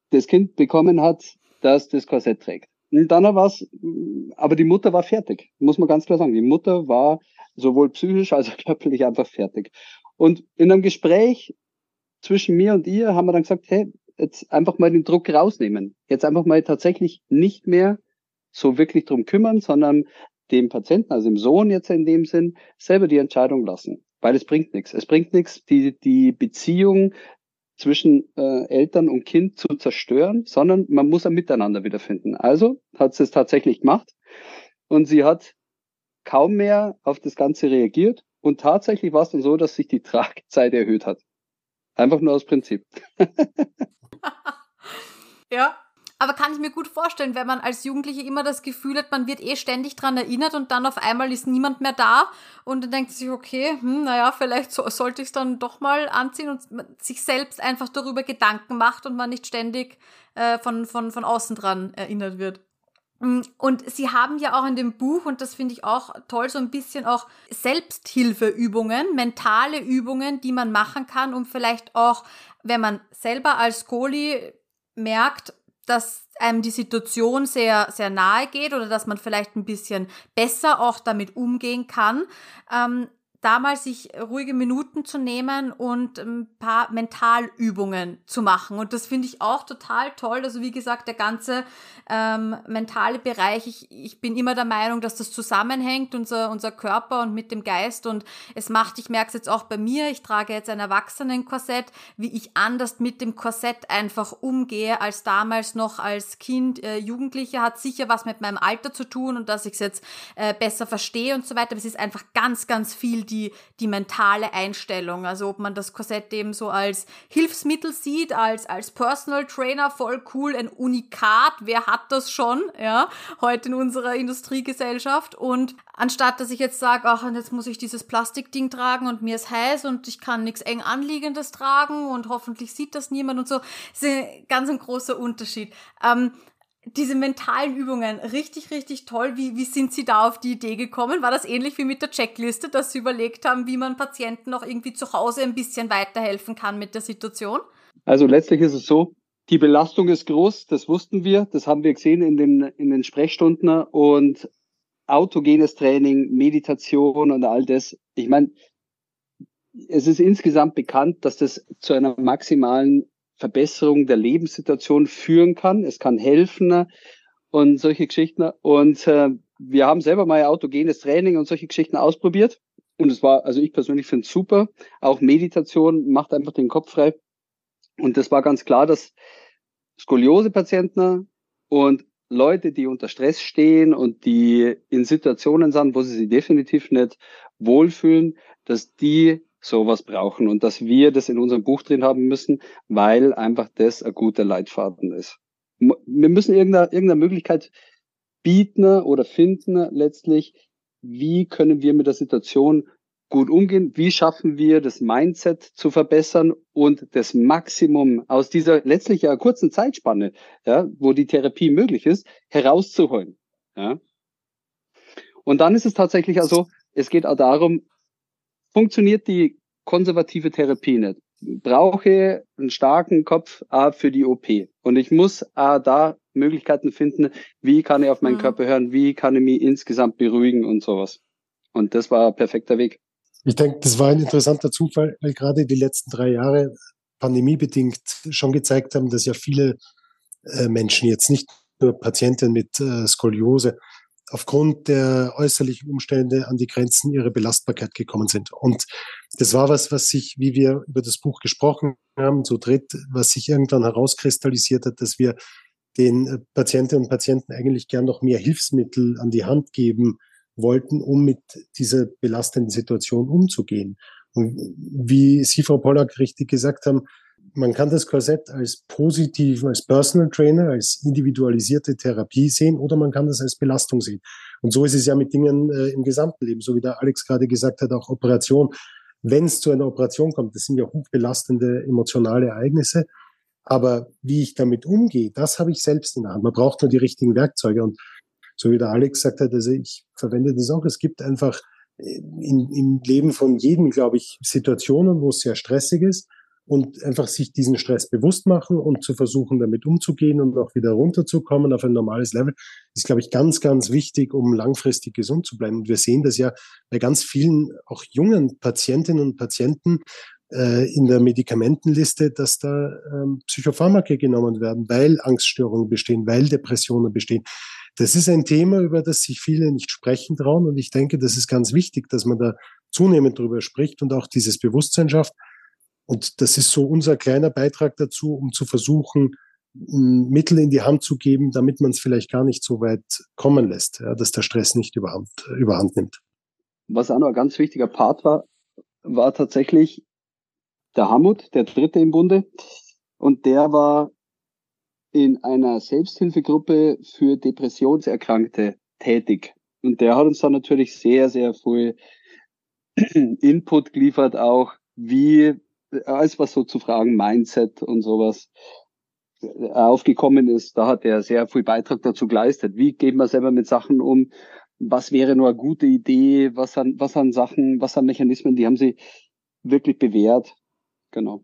das Kind bekommen hat, dass das Korsett trägt. Und dann war es, aber die Mutter war fertig, muss man ganz klar sagen. Die Mutter war sowohl psychisch als auch körperlich einfach fertig. Und in einem Gespräch zwischen mir und ihr haben wir dann gesagt, hey, jetzt einfach mal den Druck rausnehmen. Jetzt einfach mal tatsächlich nicht mehr so wirklich drum kümmern, sondern dem Patienten, also dem Sohn jetzt in dem Sinn, selber die Entscheidung lassen. Weil es bringt nichts. Es bringt nichts, die, die Beziehung zwischen äh, Eltern und Kind zu zerstören, sondern man muss ein Miteinander wiederfinden. Also hat sie es tatsächlich gemacht und sie hat kaum mehr auf das Ganze reagiert und tatsächlich war es dann so, dass sich die Tragzeit erhöht hat. Einfach nur aus Prinzip. ja, aber kann ich mir gut vorstellen, wenn man als Jugendliche immer das Gefühl hat, man wird eh ständig dran erinnert und dann auf einmal ist niemand mehr da und dann denkt sich, okay, hm, naja, vielleicht so, sollte ich es dann doch mal anziehen und sich selbst einfach darüber Gedanken macht und man nicht ständig äh, von, von, von außen dran erinnert wird. Hm, und sie haben ja auch in dem Buch, und das finde ich auch toll, so ein bisschen auch Selbsthilfeübungen, mentale Übungen, die man machen kann, um vielleicht auch, wenn man selber als Goli merkt, dass einem die Situation sehr, sehr nahe geht oder dass man vielleicht ein bisschen besser auch damit umgehen kann, ähm, da mal sich ruhige Minuten zu nehmen und ein paar Mentalübungen zu machen. Und das finde ich auch total toll. Also wie gesagt, der ganze ähm, mentale Bereich, ich, ich bin immer der Meinung, dass das zusammenhängt, unser, unser Körper und mit dem Geist. Und es macht, ich merke es jetzt auch bei mir, ich trage jetzt ein Erwachsenenkorsett, wie ich anders mit dem Korsett einfach umgehe als damals noch als Kind, äh, Jugendliche, hat sicher was mit meinem Alter zu tun und dass ich es jetzt äh, besser verstehe und so weiter. Aber es ist einfach ganz, ganz viel die, die mentale Einstellung. Also ob man das Korsett eben so als Hilfsmittel sieht, als, als Personal Trainer, voll cool, ein Unikat, wer hat das schon, ja, heute in unserer Industriegesellschaft. Und anstatt dass ich jetzt sage, ach, und jetzt muss ich dieses Plastikding tragen und mir ist heiß und ich kann nichts eng anliegendes tragen und hoffentlich sieht das niemand und so, ist ein ganz ein großer Unterschied. Ähm, diese mentalen Übungen, richtig, richtig toll. Wie, wie sind Sie da auf die Idee gekommen? War das ähnlich wie mit der Checkliste, dass Sie überlegt haben, wie man Patienten noch irgendwie zu Hause ein bisschen weiterhelfen kann mit der Situation? Also letztlich ist es so, die Belastung ist groß, das wussten wir, das haben wir gesehen in den, in den Sprechstunden und autogenes Training, Meditation und all das. Ich meine, es ist insgesamt bekannt, dass das zu einer maximalen Verbesserung der Lebenssituation führen kann. Es kann helfen und solche Geschichten. Und äh, wir haben selber mal autogenes Training und solche Geschichten ausprobiert. Und es war, also ich persönlich finde es super. Auch Meditation macht einfach den Kopf frei. Und das war ganz klar, dass Skoliose-Patienten und Leute, die unter Stress stehen und die in Situationen sind, wo sie sich definitiv nicht wohlfühlen, dass die sowas brauchen und dass wir das in unserem Buch drin haben müssen, weil einfach das ein guter Leitfaden ist. Wir müssen irgendeine, irgendeine Möglichkeit bieten oder finden letztlich, wie können wir mit der Situation gut umgehen, wie schaffen wir das Mindset zu verbessern und das Maximum aus dieser letztlich ja kurzen Zeitspanne, ja, wo die Therapie möglich ist, herauszuholen. Ja. Und dann ist es tatsächlich also, es geht auch darum, funktioniert die konservative Therapie nicht. Brauche einen starken Kopf A für die OP. Und ich muss A da Möglichkeiten finden, wie kann ich auf meinen mhm. Körper hören, wie kann ich mich insgesamt beruhigen und sowas. Und das war ein perfekter Weg. Ich denke, das war ein interessanter Zufall, weil gerade die letzten drei Jahre pandemiebedingt schon gezeigt haben, dass ja viele äh, Menschen jetzt nicht nur Patienten mit äh, Skoliose, aufgrund der äußerlichen Umstände an die Grenzen ihrer Belastbarkeit gekommen sind. Und das war was, was sich, wie wir über das Buch gesprochen haben, so dritt, was sich irgendwann herauskristallisiert hat, dass wir den äh, Patientinnen und Patienten eigentlich gern noch mehr Hilfsmittel an die Hand geben wollten, um mit dieser belastenden Situation umzugehen. Und wie Sie, Frau Pollack, richtig gesagt haben, man kann das Korsett als positiv, als Personal Trainer, als individualisierte Therapie sehen oder man kann das als Belastung sehen. Und so ist es ja mit Dingen äh, im gesamten Leben, so wie der Alex gerade gesagt hat, auch Operation. Wenn es zu einer Operation kommt, das sind ja hochbelastende emotionale Ereignisse. Aber wie ich damit umgehe, das habe ich selbst in der Hand. Man braucht nur die richtigen Werkzeuge. Und so wie der Alex gesagt hat, also ich verwende das auch. Es gibt einfach äh, in, im Leben von jedem, glaube ich, Situationen, wo es sehr stressig ist und einfach sich diesen Stress bewusst machen und zu versuchen, damit umzugehen und auch wieder runterzukommen auf ein normales Level, ist, glaube ich, ganz, ganz wichtig, um langfristig gesund zu bleiben. Und wir sehen das ja bei ganz vielen, auch jungen Patientinnen und Patienten äh, in der Medikamentenliste, dass da ähm, Psychopharmaka genommen werden, weil Angststörungen bestehen, weil Depressionen bestehen. Das ist ein Thema, über das sich viele nicht sprechen trauen. Und ich denke, das ist ganz wichtig, dass man da zunehmend drüber spricht und auch dieses Bewusstsein schafft, und das ist so unser kleiner Beitrag dazu, um zu versuchen, Mittel in die Hand zu geben, damit man es vielleicht gar nicht so weit kommen lässt, ja, dass der Stress nicht überhand, überhand nimmt. Was auch noch ein ganz wichtiger Part war, war tatsächlich der Hamut, der dritte im Bunde. Und der war in einer Selbsthilfegruppe für Depressionserkrankte tätig. Und der hat uns dann natürlich sehr, sehr viel Input geliefert, auch wie alles was so zu Fragen Mindset und sowas äh, aufgekommen ist, da hat er sehr viel Beitrag dazu geleistet. Wie geht man selber mit Sachen um? Was wäre nur eine gute Idee? Was an, was an Sachen, was an Mechanismen, die haben sie wirklich bewährt. Genau.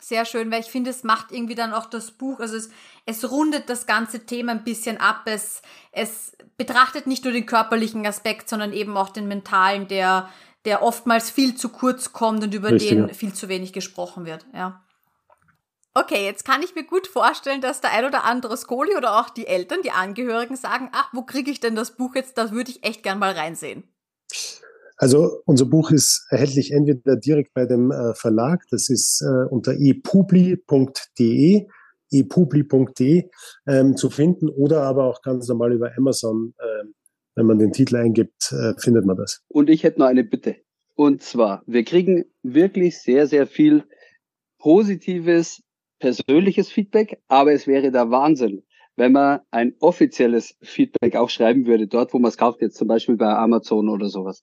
Sehr schön, weil ich finde, es macht irgendwie dann auch das Buch, also es, es rundet das ganze Thema ein bisschen ab. Es, es betrachtet nicht nur den körperlichen Aspekt, sondern eben auch den mentalen, der, der oftmals viel zu kurz kommt und über Richtig, den viel zu wenig gesprochen wird, ja. Okay, jetzt kann ich mir gut vorstellen, dass der ein oder andere Skoli oder auch die Eltern, die Angehörigen sagen, ach, wo kriege ich denn das Buch jetzt? Da würde ich echt gern mal reinsehen. Also unser Buch ist erhältlich entweder direkt bei dem äh, Verlag, das ist äh, unter epubli.de, epubli.de ähm, zu finden oder aber auch ganz normal über Amazon ähm, wenn man den Titel eingibt, äh, findet man das. Und ich hätte noch eine Bitte. Und zwar, wir kriegen wirklich sehr, sehr viel positives, persönliches Feedback, aber es wäre der Wahnsinn, wenn man ein offizielles Feedback auch schreiben würde, dort, wo man es kauft, jetzt zum Beispiel bei Amazon oder sowas.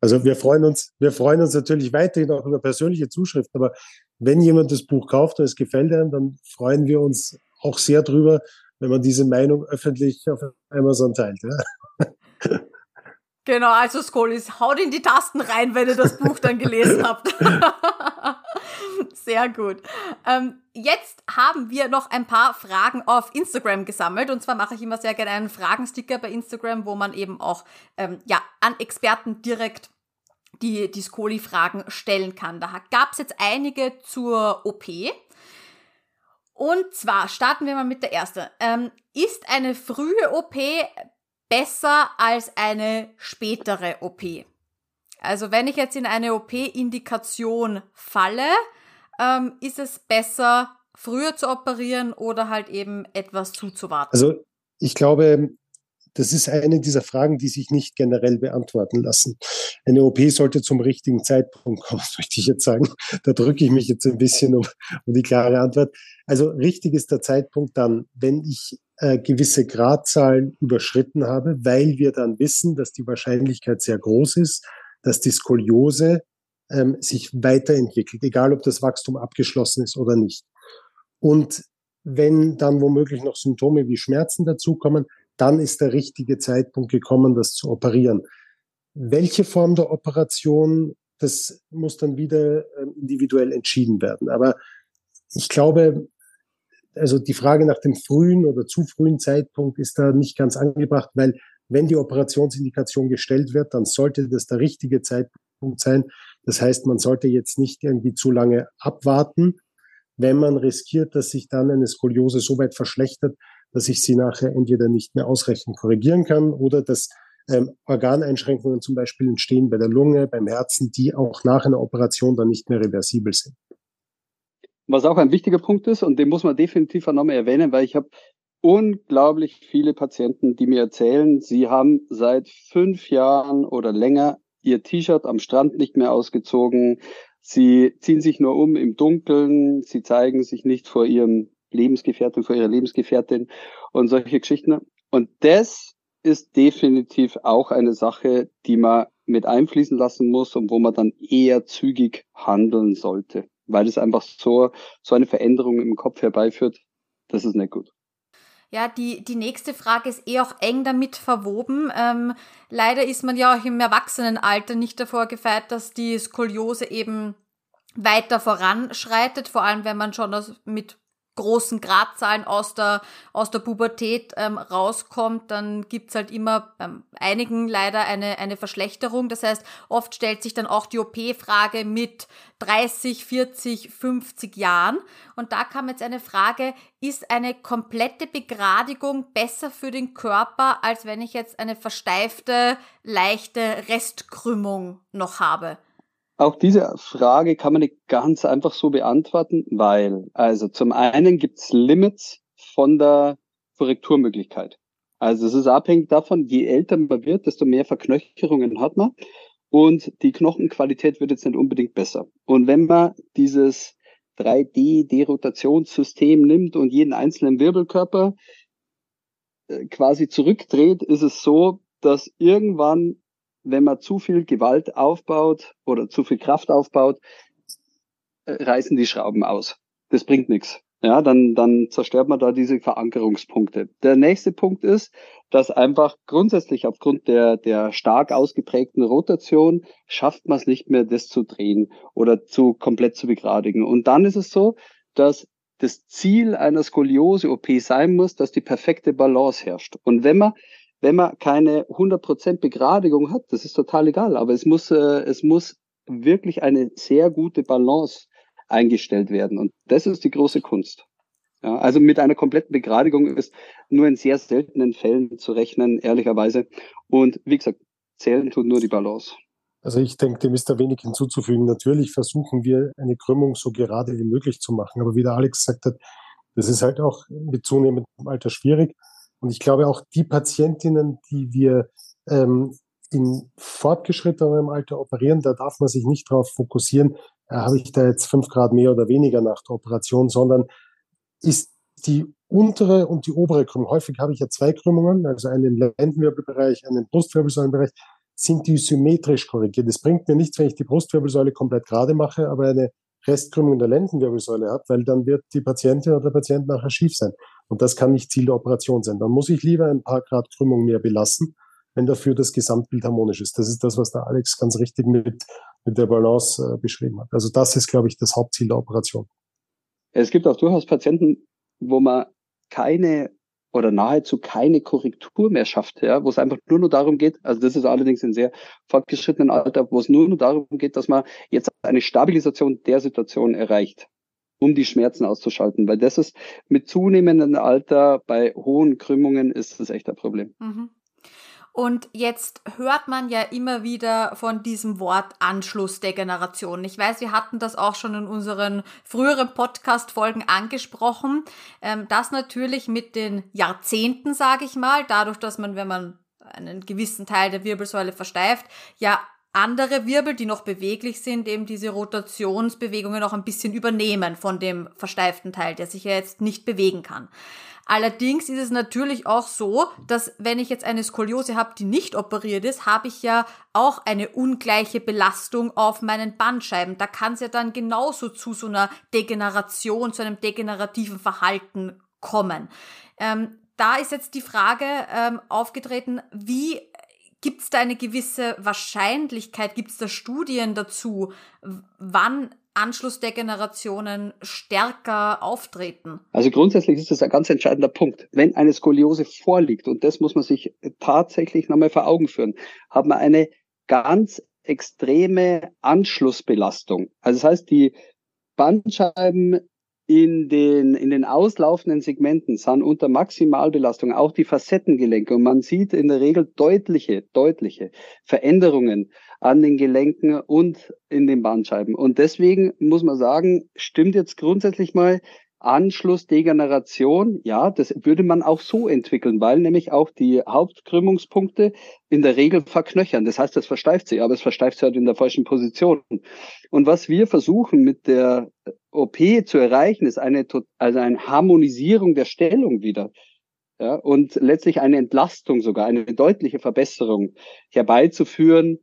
Also wir freuen uns, wir freuen uns natürlich weiterhin auch über persönliche Zuschriften, aber wenn jemand das Buch kauft und es gefällt einem, dann freuen wir uns auch sehr drüber, wenn man diese Meinung öffentlich auf Amazon teilt. Ja. Genau, also Skolis, haut in die Tasten rein, wenn ihr das Buch dann gelesen habt. Sehr gut. Ähm, jetzt haben wir noch ein paar Fragen auf Instagram gesammelt. Und zwar mache ich immer sehr gerne einen Fragensticker bei Instagram, wo man eben auch ähm, ja, an Experten direkt die, die Skoli-Fragen stellen kann. Da gab es jetzt einige zur OP. Und zwar starten wir mal mit der ersten. Ähm, ist eine frühe OP besser als eine spätere OP. Also wenn ich jetzt in eine OP-Indikation falle, ähm, ist es besser, früher zu operieren oder halt eben etwas zuzuwarten? Also ich glaube, das ist eine dieser Fragen, die sich nicht generell beantworten lassen. Eine OP sollte zum richtigen Zeitpunkt kommen, möchte ich jetzt sagen. Da drücke ich mich jetzt ein bisschen um, um die klare Antwort. Also richtig ist der Zeitpunkt dann, wenn ich äh, gewisse Gradzahlen überschritten habe, weil wir dann wissen, dass die Wahrscheinlichkeit sehr groß ist, dass die Skoliose ähm, sich weiterentwickelt, egal ob das Wachstum abgeschlossen ist oder nicht. Und wenn dann womöglich noch Symptome wie Schmerzen dazukommen, dann ist der richtige Zeitpunkt gekommen, das zu operieren. Welche Form der Operation, das muss dann wieder ähm, individuell entschieden werden. Aber ich glaube, also die Frage nach dem frühen oder zu frühen Zeitpunkt ist da nicht ganz angebracht, weil wenn die Operationsindikation gestellt wird, dann sollte das der richtige Zeitpunkt sein. Das heißt, man sollte jetzt nicht irgendwie zu lange abwarten, wenn man riskiert, dass sich dann eine Skoliose so weit verschlechtert, dass ich sie nachher entweder nicht mehr ausreichend korrigieren kann oder dass ähm, Organeinschränkungen zum Beispiel entstehen bei der Lunge, beim Herzen, die auch nach einer Operation dann nicht mehr reversibel sind. Was auch ein wichtiger Punkt ist, und den muss man definitiv auch nochmal erwähnen, weil ich habe unglaublich viele Patienten, die mir erzählen, sie haben seit fünf Jahren oder länger ihr T-Shirt am Strand nicht mehr ausgezogen. Sie ziehen sich nur um im Dunkeln. Sie zeigen sich nicht vor ihrem Lebensgefährtin, vor ihrer Lebensgefährtin und solche Geschichten. Und das ist definitiv auch eine Sache, die man mit einfließen lassen muss und wo man dann eher zügig handeln sollte, weil es einfach so, so eine Veränderung im Kopf herbeiführt. Das ist nicht gut. Ja, die, die nächste Frage ist eh auch eng damit verwoben. Ähm, leider ist man ja auch im Erwachsenenalter nicht davor gefeit, dass die Skoliose eben weiter voranschreitet, vor allem wenn man schon mit großen Gradzahlen aus der, aus der Pubertät ähm, rauskommt, dann gibt's halt immer ähm, einigen leider eine, eine Verschlechterung. Das heißt, oft stellt sich dann auch die OP-Frage mit 30, 40, 50 Jahren. Und da kam jetzt eine Frage, ist eine komplette Begradigung besser für den Körper, als wenn ich jetzt eine versteifte, leichte Restkrümmung noch habe? Auch diese Frage kann man nicht ganz einfach so beantworten, weil, also zum einen gibt's Limits von der Korrekturmöglichkeit. Also es ist abhängig davon, je älter man wird, desto mehr Verknöcherungen hat man und die Knochenqualität wird jetzt nicht unbedingt besser. Und wenn man dieses 3D-Derotationssystem nimmt und jeden einzelnen Wirbelkörper äh, quasi zurückdreht, ist es so, dass irgendwann wenn man zu viel Gewalt aufbaut oder zu viel Kraft aufbaut, äh, reißen die Schrauben aus. Das bringt nichts. Ja, dann, dann zerstört man da diese Verankerungspunkte. Der nächste Punkt ist, dass einfach grundsätzlich aufgrund der, der stark ausgeprägten Rotation schafft man es nicht mehr, das zu drehen oder zu komplett zu begradigen. Und dann ist es so, dass das Ziel einer Skoliose-OP sein muss, dass die perfekte Balance herrscht. Und wenn man wenn man keine 100% Begradigung hat, das ist total egal, aber es muss, äh, es muss wirklich eine sehr gute Balance eingestellt werden. Und das ist die große Kunst. Ja, also mit einer kompletten Begradigung ist nur in sehr seltenen Fällen zu rechnen, ehrlicherweise. Und wie gesagt, zählen tut nur die Balance. Also ich denke, dem ist da wenig hinzuzufügen. Natürlich versuchen wir eine Krümmung so gerade wie möglich zu machen. Aber wie der Alex gesagt hat, das ist halt auch mit zunehmendem Alter schwierig. Und ich glaube auch die Patientinnen, die wir ähm, in fortgeschrittenem Alter operieren, da darf man sich nicht darauf fokussieren, äh, habe ich da jetzt fünf Grad mehr oder weniger nach der Operation, sondern ist die untere und die obere Krümmung, häufig habe ich ja zwei Krümmungen, also eine im Lendenwirbelbereich, eine im Brustwirbelsäulenbereich, sind die symmetrisch korrigiert. Es bringt mir nichts, wenn ich die Brustwirbelsäule komplett gerade mache, aber eine Restkrümmung der Lendenwirbelsäule habe, weil dann wird die Patientin oder der Patient nachher schief sein. Und das kann nicht Ziel der Operation sein. Dann muss ich lieber ein paar Grad Krümmung mehr belassen, wenn dafür das Gesamtbild harmonisch ist. Das ist das, was der Alex ganz richtig mit, mit der Balance äh, beschrieben hat. Also das ist, glaube ich, das Hauptziel der Operation. Es gibt auch durchaus Patienten, wo man keine oder nahezu keine Korrektur mehr schafft, ja, wo es einfach nur nur darum geht, also das ist allerdings in sehr fortgeschrittenen Alter, wo es nur nur darum geht, dass man jetzt eine Stabilisation der Situation erreicht um die Schmerzen auszuschalten, weil das ist mit zunehmendem Alter bei hohen Krümmungen ist das echt ein Problem. Mhm. Und jetzt hört man ja immer wieder von diesem Wort Anschlussdegeneration. Ich weiß, wir hatten das auch schon in unseren früheren Podcast-Folgen angesprochen. Ähm, das natürlich mit den Jahrzehnten, sage ich mal, dadurch, dass man, wenn man einen gewissen Teil der Wirbelsäule versteift, ja andere Wirbel, die noch beweglich sind, eben diese Rotationsbewegungen auch ein bisschen übernehmen von dem versteiften Teil, der sich ja jetzt nicht bewegen kann. Allerdings ist es natürlich auch so, dass wenn ich jetzt eine Skoliose habe, die nicht operiert ist, habe ich ja auch eine ungleiche Belastung auf meinen Bandscheiben. Da kann es ja dann genauso zu so einer Degeneration, zu einem degenerativen Verhalten kommen. Ähm, da ist jetzt die Frage ähm, aufgetreten, wie Gibt es da eine gewisse Wahrscheinlichkeit, gibt es da Studien dazu, wann Anschlussdegenerationen stärker auftreten? Also grundsätzlich ist das ein ganz entscheidender Punkt. Wenn eine Skoliose vorliegt, und das muss man sich tatsächlich nochmal vor Augen führen, hat man eine ganz extreme Anschlussbelastung. Also das heißt, die Bandscheiben in den, in den auslaufenden Segmenten sind unter Maximalbelastung auch die Facettengelenke und man sieht in der Regel deutliche, deutliche Veränderungen an den Gelenken und in den Bandscheiben. Und deswegen muss man sagen, stimmt jetzt grundsätzlich mal Anschlussdegeneration, ja, das würde man auch so entwickeln, weil nämlich auch die Hauptkrümmungspunkte in der Regel verknöchern. Das heißt, es versteift sich, aber es versteift sich halt in der falschen Position. Und was wir versuchen mit der OP zu erreichen, ist eine, also eine Harmonisierung der Stellung wieder. Ja, und letztlich eine Entlastung sogar, eine deutliche Verbesserung herbeizuführen,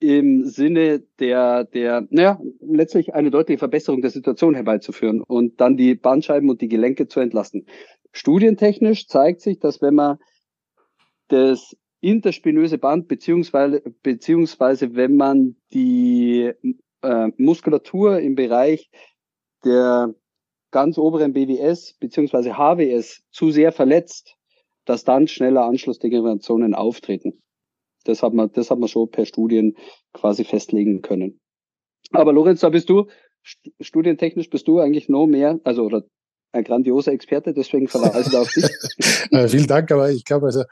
im Sinne der, der, naja, letztlich eine deutliche Verbesserung der Situation herbeizuführen und dann die Bandscheiben und die Gelenke zu entlasten. Studientechnisch zeigt sich, dass wenn man das interspinöse Band beziehungsweise, beziehungsweise wenn man die äh, Muskulatur im Bereich der ganz oberen BWS beziehungsweise HWS zu sehr verletzt, dass dann schneller Anschlussdegenerationen auftreten. Das hat man, das hat man schon per Studien quasi festlegen können. Aber Lorenz, da bist du, studientechnisch bist du eigentlich noch mehr, also oder ein grandioser Experte, deswegen verweise ich auf dich. äh, vielen Dank, aber ich glaube, also,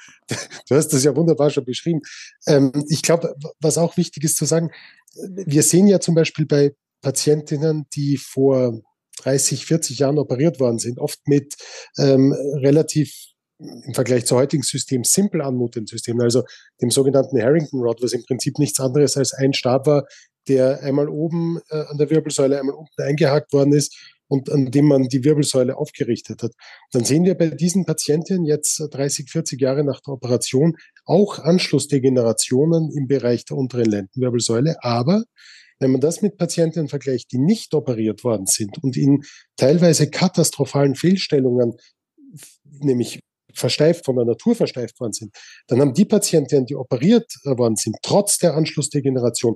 du hast das ja wunderbar schon beschrieben. Ähm, ich glaube, was auch wichtig ist zu sagen, wir sehen ja zum Beispiel bei Patientinnen, die vor 30, 40 Jahren operiert worden sind, oft mit ähm, relativ im Vergleich zu heutigen System simpel anmutenden Systemen, also dem sogenannten Harrington Rod, was im Prinzip nichts anderes als ein Stab war, der einmal oben äh, an der Wirbelsäule, einmal unten eingehakt worden ist und an dem man die Wirbelsäule aufgerichtet hat. Dann sehen wir bei diesen Patienten jetzt 30, 40 Jahre nach der Operation auch Anschlussdegenerationen im Bereich der unteren Lendenwirbelsäule. Aber wenn man das mit Patienten vergleicht, die nicht operiert worden sind und in teilweise katastrophalen Fehlstellungen, nämlich versteift, von der Natur versteift worden sind, dann haben die Patienten, die operiert worden sind, trotz der Anschlussdegeneration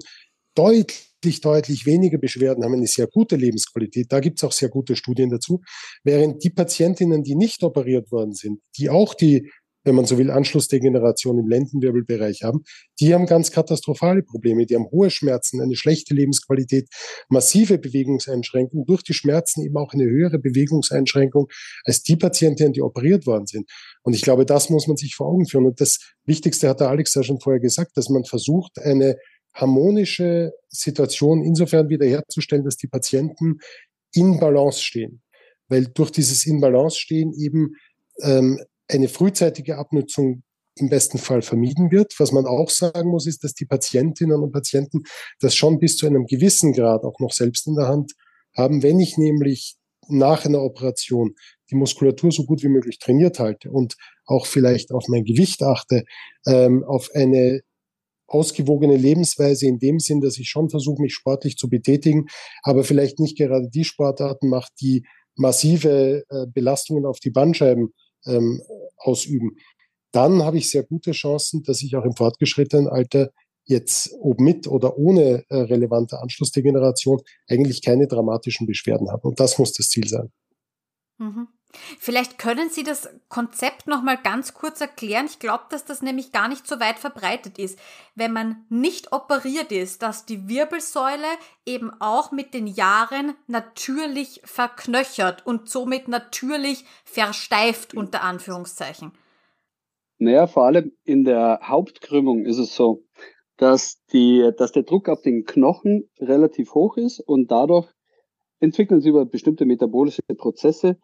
deutlich, deutlich weniger Beschwerden, haben eine sehr gute Lebensqualität. Da gibt es auch sehr gute Studien dazu. Während die Patientinnen, die nicht operiert worden sind, die auch die wenn man so will, Anschlussdegeneration im Lendenwirbelbereich haben, die haben ganz katastrophale Probleme. Die haben hohe Schmerzen, eine schlechte Lebensqualität, massive Bewegungseinschränkungen, durch die Schmerzen eben auch eine höhere Bewegungseinschränkung als die Patienten, die operiert worden sind. Und ich glaube, das muss man sich vor Augen führen. Und das Wichtigste hat der Alex ja schon vorher gesagt, dass man versucht, eine harmonische Situation insofern wiederherzustellen, dass die Patienten in Balance stehen. Weil durch dieses In Balance stehen eben ähm, eine frühzeitige Abnutzung im besten Fall vermieden wird. Was man auch sagen muss, ist, dass die Patientinnen und Patienten das schon bis zu einem gewissen Grad auch noch selbst in der Hand haben. Wenn ich nämlich nach einer Operation die Muskulatur so gut wie möglich trainiert halte und auch vielleicht auf mein Gewicht achte, ähm, auf eine ausgewogene Lebensweise in dem Sinn, dass ich schon versuche, mich sportlich zu betätigen, aber vielleicht nicht gerade die Sportarten mache, die massive äh, Belastungen auf die Bandscheiben ähm, ausüben, dann habe ich sehr gute Chancen, dass ich auch im fortgeschrittenen Alter jetzt ob mit oder ohne äh, relevante Anschlussdegeneration eigentlich keine dramatischen Beschwerden habe. Und das muss das Ziel sein. Mhm. Vielleicht können Sie das Konzept noch mal ganz kurz erklären. Ich glaube, dass das nämlich gar nicht so weit verbreitet ist. Wenn man nicht operiert ist, dass die Wirbelsäule eben auch mit den Jahren natürlich verknöchert und somit natürlich versteift unter Anführungszeichen. Naja, vor allem in der Hauptkrümmung ist es so, dass, die, dass der Druck auf den Knochen relativ hoch ist und dadurch entwickeln sie über bestimmte metabolische Prozesse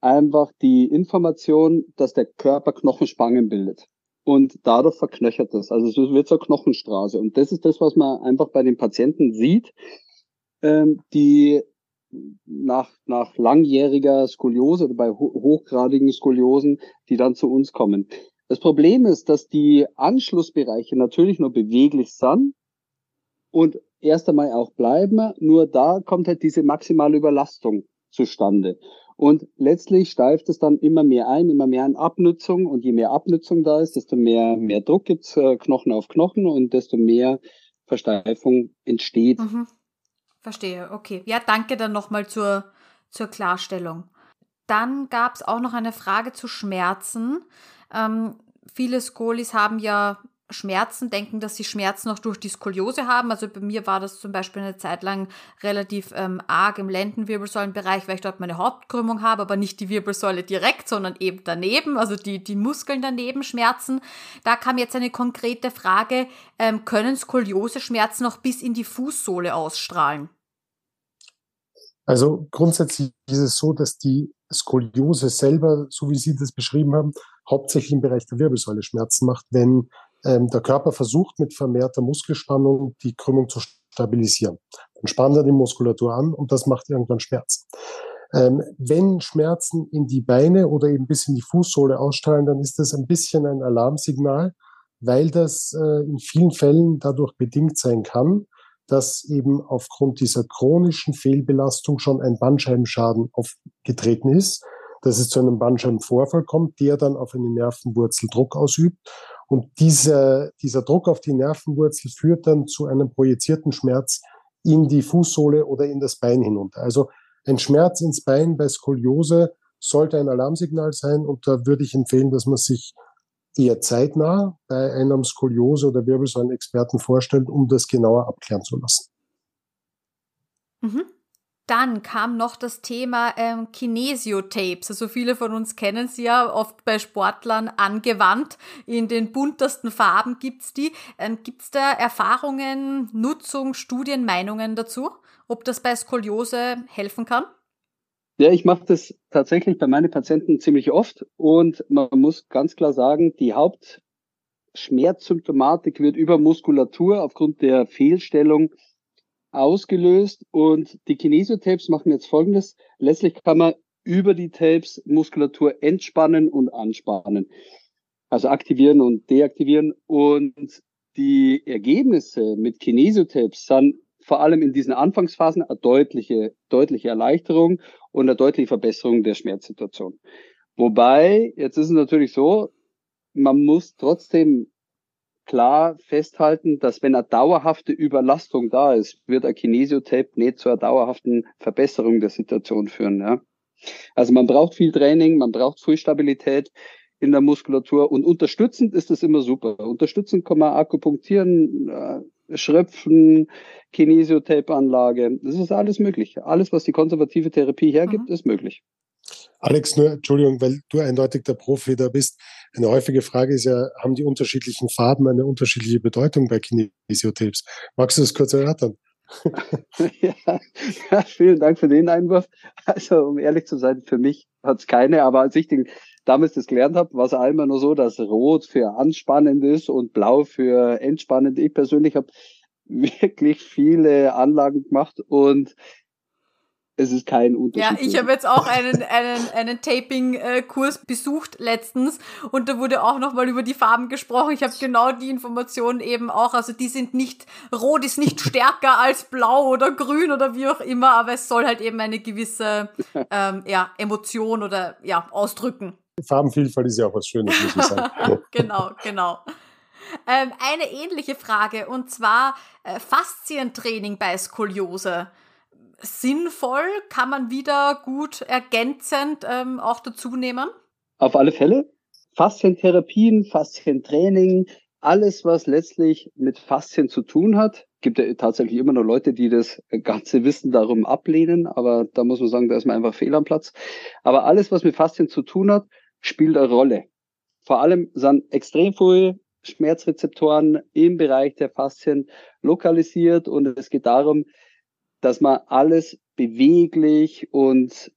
einfach die Information, dass der Körper Knochenspangen bildet. Und dadurch verknöchert das. Also es wird zur Knochenstraße. Und das ist das, was man einfach bei den Patienten sieht, ähm, die nach, nach langjähriger Skoliose oder bei ho hochgradigen Skoliosen, die dann zu uns kommen. Das Problem ist, dass die Anschlussbereiche natürlich nur beweglich sind und erst einmal auch bleiben. Nur da kommt halt diese maximale Überlastung zustande. Und letztlich steift es dann immer mehr ein, immer mehr an Abnutzung. Und je mehr Abnutzung da ist, desto mehr, mehr Druck gibt's äh, Knochen auf Knochen und desto mehr Versteifung entsteht. Mhm. Verstehe, okay. Ja, danke dann nochmal zur, zur Klarstellung. Dann gab es auch noch eine Frage zu Schmerzen. Ähm, viele Skolis haben ja Schmerzen denken, dass sie Schmerzen noch durch die Skoliose haben. Also bei mir war das zum Beispiel eine Zeit lang relativ ähm, arg im Lendenwirbelsäulenbereich, weil ich dort meine Hauptkrümmung habe, aber nicht die Wirbelsäule direkt, sondern eben daneben, also die, die Muskeln daneben schmerzen. Da kam jetzt eine konkrete Frage, ähm, können Skoliose-Schmerzen noch bis in die Fußsohle ausstrahlen? Also grundsätzlich ist es so, dass die Skoliose selber, so wie Sie das beschrieben haben, hauptsächlich im Bereich der Wirbelsäule Schmerzen macht, wenn der Körper versucht mit vermehrter Muskelspannung die Krümmung zu stabilisieren. Dann spannt er die Muskulatur an und das macht irgendwann Schmerzen. Ähm, wenn Schmerzen in die Beine oder eben bis in die Fußsohle ausstrahlen, dann ist das ein bisschen ein Alarmsignal, weil das äh, in vielen Fällen dadurch bedingt sein kann, dass eben aufgrund dieser chronischen Fehlbelastung schon ein Bandscheibenschaden aufgetreten ist, dass es zu einem Bandscheibenvorfall kommt, der dann auf eine Nervenwurzel Druck ausübt. Und dieser, dieser Druck auf die Nervenwurzel führt dann zu einem projizierten Schmerz in die Fußsohle oder in das Bein hinunter. Also ein Schmerz ins Bein bei Skoliose sollte ein Alarmsignal sein und da würde ich empfehlen, dass man sich eher zeitnah bei einem Skoliose- oder Wirbelsäulenexperten vorstellt, um das genauer abklären zu lassen. Mhm. Dann kam noch das Thema ähm, Kinesiotapes. Also viele von uns kennen sie ja oft bei Sportlern angewandt. In den buntesten Farben gibt's die. Ähm, gibt's da Erfahrungen, Nutzung, Studien, Meinungen dazu, ob das bei Skoliose helfen kann? Ja, ich mache das tatsächlich bei meinen Patienten ziemlich oft und man muss ganz klar sagen, die Hauptschmerzsymptomatik wird über Muskulatur aufgrund der Fehlstellung ausgelöst und die Kinesiotapes machen jetzt folgendes. Letztlich kann man über die Tapes Muskulatur entspannen und anspannen. Also aktivieren und deaktivieren und die Ergebnisse mit Kinesiotapes sind vor allem in diesen Anfangsphasen eine deutliche, deutliche Erleichterung und eine deutliche Verbesserung der Schmerzsituation. Wobei, jetzt ist es natürlich so, man muss trotzdem klar festhalten, dass wenn eine dauerhafte Überlastung da ist, wird ein Kinesiotape nicht zu einer dauerhaften Verbesserung der Situation führen. Ja? Also man braucht viel Training, man braucht viel Stabilität in der Muskulatur und unterstützend ist das immer super. Unterstützend kann man akupunktieren, äh, Schröpfen, Kinesiotape-Anlage. Das ist alles möglich. Alles, was die konservative Therapie hergibt, mhm. ist möglich. Alex, nur Entschuldigung, weil du eindeutig der Profi da bist. Eine häufige Frage ist ja, haben die unterschiedlichen Farben eine unterschiedliche Bedeutung bei Kinesiotapes? Magst du das kurz erörtern? ja, ja, vielen Dank für den Einwurf. Also, um ehrlich zu sein, für mich hat es keine, aber als ich den damals das gelernt habe, war es einmal nur so, dass Rot für anspannend ist und Blau für entspannend. Ich persönlich habe wirklich viele Anlagen gemacht und es ist kein Unterschied. Ja, ich habe jetzt auch einen, einen, einen Taping-Kurs besucht letztens und da wurde auch nochmal über die Farben gesprochen. Ich habe genau die Informationen eben auch. Also die sind nicht, rot ist nicht stärker als blau oder grün oder wie auch immer, aber es soll halt eben eine gewisse ähm, ja, Emotion oder ja, ausdrücken. Farbenvielfalt ist ja auch was Schönes, muss ich sagen. genau, genau. Ähm, eine ähnliche Frage und zwar äh, Faszientraining bei Skoliose. Sinnvoll, kann man wieder gut ergänzend ähm, auch dazu nehmen? Auf alle Fälle. Faszientherapien, Faszientraining, alles, was letztlich mit Faszien zu tun hat, gibt ja tatsächlich immer noch Leute, die das ganze Wissen darum ablehnen, aber da muss man sagen, da ist man einfach fehl am Platz. Aber alles, was mit Faszien zu tun hat, spielt eine Rolle. Vor allem sind extrem viele Schmerzrezeptoren im Bereich der Faszien lokalisiert und es geht darum, dass man alles beweglich und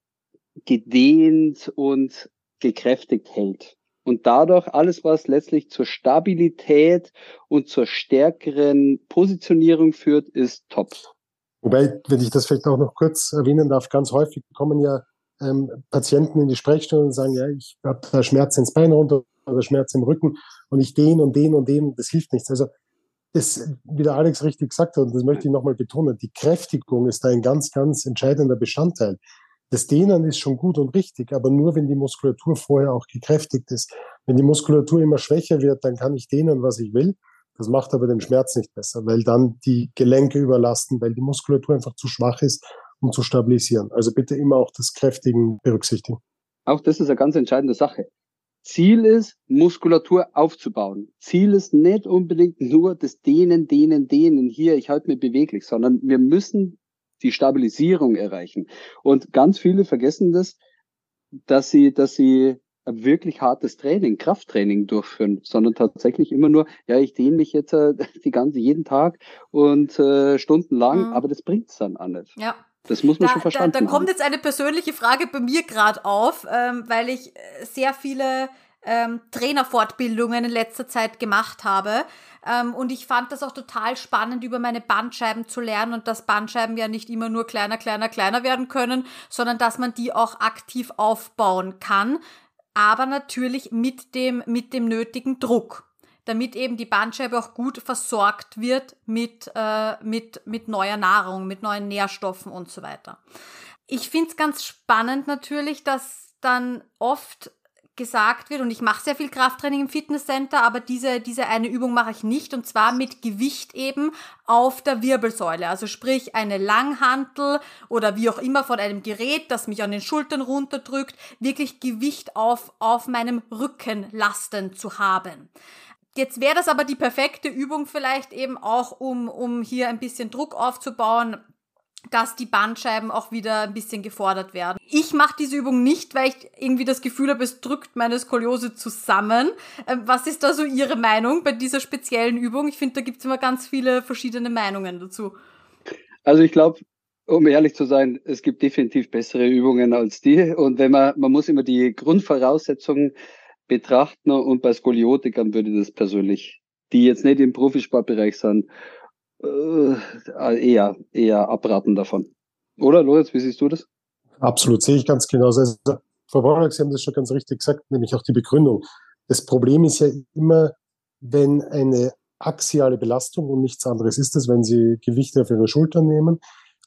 gedehnt und gekräftigt hält. Und dadurch alles, was letztlich zur Stabilität und zur stärkeren Positionierung führt, ist top. Wobei, wenn ich das vielleicht auch noch kurz erwähnen darf, ganz häufig kommen ja ähm, Patienten in die Sprechstunde und sagen, ja, ich habe da Schmerz ins Bein runter oder Schmerz im Rücken und ich den und den und den, das hilft nichts. Also das, wie der Alex richtig gesagt hat, und das möchte ich nochmal betonen, die Kräftigung ist da ein ganz, ganz entscheidender Bestandteil. Das Dehnen ist schon gut und richtig, aber nur wenn die Muskulatur vorher auch gekräftigt ist. Wenn die Muskulatur immer schwächer wird, dann kann ich dehnen, was ich will. Das macht aber den Schmerz nicht besser, weil dann die Gelenke überlasten, weil die Muskulatur einfach zu schwach ist um zu stabilisieren. Also bitte immer auch das Kräftigen berücksichtigen. Auch das ist eine ganz entscheidende Sache. Ziel ist, Muskulatur aufzubauen. Ziel ist nicht unbedingt nur das Dehnen, Dehnen, Dehnen. Hier, ich halte mir beweglich, sondern wir müssen die Stabilisierung erreichen. Und ganz viele vergessen das, dass sie, dass sie wirklich hartes Training, Krafttraining durchführen, sondern tatsächlich immer nur, ja, ich dehne mich jetzt äh, die ganze, jeden Tag und äh, stundenlang, mhm. aber das bringt's dann auch nicht. Ja. Das muss man da, schon verstanden da, da kommt jetzt eine persönliche Frage bei mir gerade auf, ähm, weil ich äh, sehr viele ähm, Trainerfortbildungen in letzter Zeit gemacht habe. Ähm, und ich fand das auch total spannend, über meine Bandscheiben zu lernen und dass Bandscheiben ja nicht immer nur kleiner, kleiner, kleiner werden können, sondern dass man die auch aktiv aufbauen kann. Aber natürlich mit dem, mit dem nötigen Druck damit eben die Bandscheibe auch gut versorgt wird mit, äh, mit, mit neuer Nahrung, mit neuen Nährstoffen und so weiter. Ich finde es ganz spannend natürlich, dass dann oft gesagt wird, und ich mache sehr viel Krafttraining im Fitnesscenter, aber diese, diese eine Übung mache ich nicht, und zwar mit Gewicht eben auf der Wirbelsäule. Also sprich eine Langhantel oder wie auch immer von einem Gerät, das mich an den Schultern runterdrückt, wirklich Gewicht auf, auf meinem Rücken lasten zu haben. Jetzt wäre das aber die perfekte Übung vielleicht eben auch, um, um hier ein bisschen Druck aufzubauen, dass die Bandscheiben auch wieder ein bisschen gefordert werden. Ich mache diese Übung nicht, weil ich irgendwie das Gefühl habe, es drückt meine Skoliose zusammen. Ähm, was ist da so Ihre Meinung bei dieser speziellen Übung? Ich finde, da gibt es immer ganz viele verschiedene Meinungen dazu. Also ich glaube, um ehrlich zu sein, es gibt definitiv bessere Übungen als die. Und wenn man, man muss immer die Grundvoraussetzungen betrachten und bei Skoliotikern würde ich das persönlich, die jetzt nicht im Profisportbereich sind, äh, eher, eher abraten davon. Oder, Lorenz, wie siehst du das? Absolut, sehe ich ganz genauso. Also, Frau Braunach, Sie haben das schon ganz richtig gesagt, nämlich auch die Begründung. Das Problem ist ja immer, wenn eine axiale Belastung, und nichts anderes ist es, wenn Sie Gewichte auf Ihre Schultern nehmen,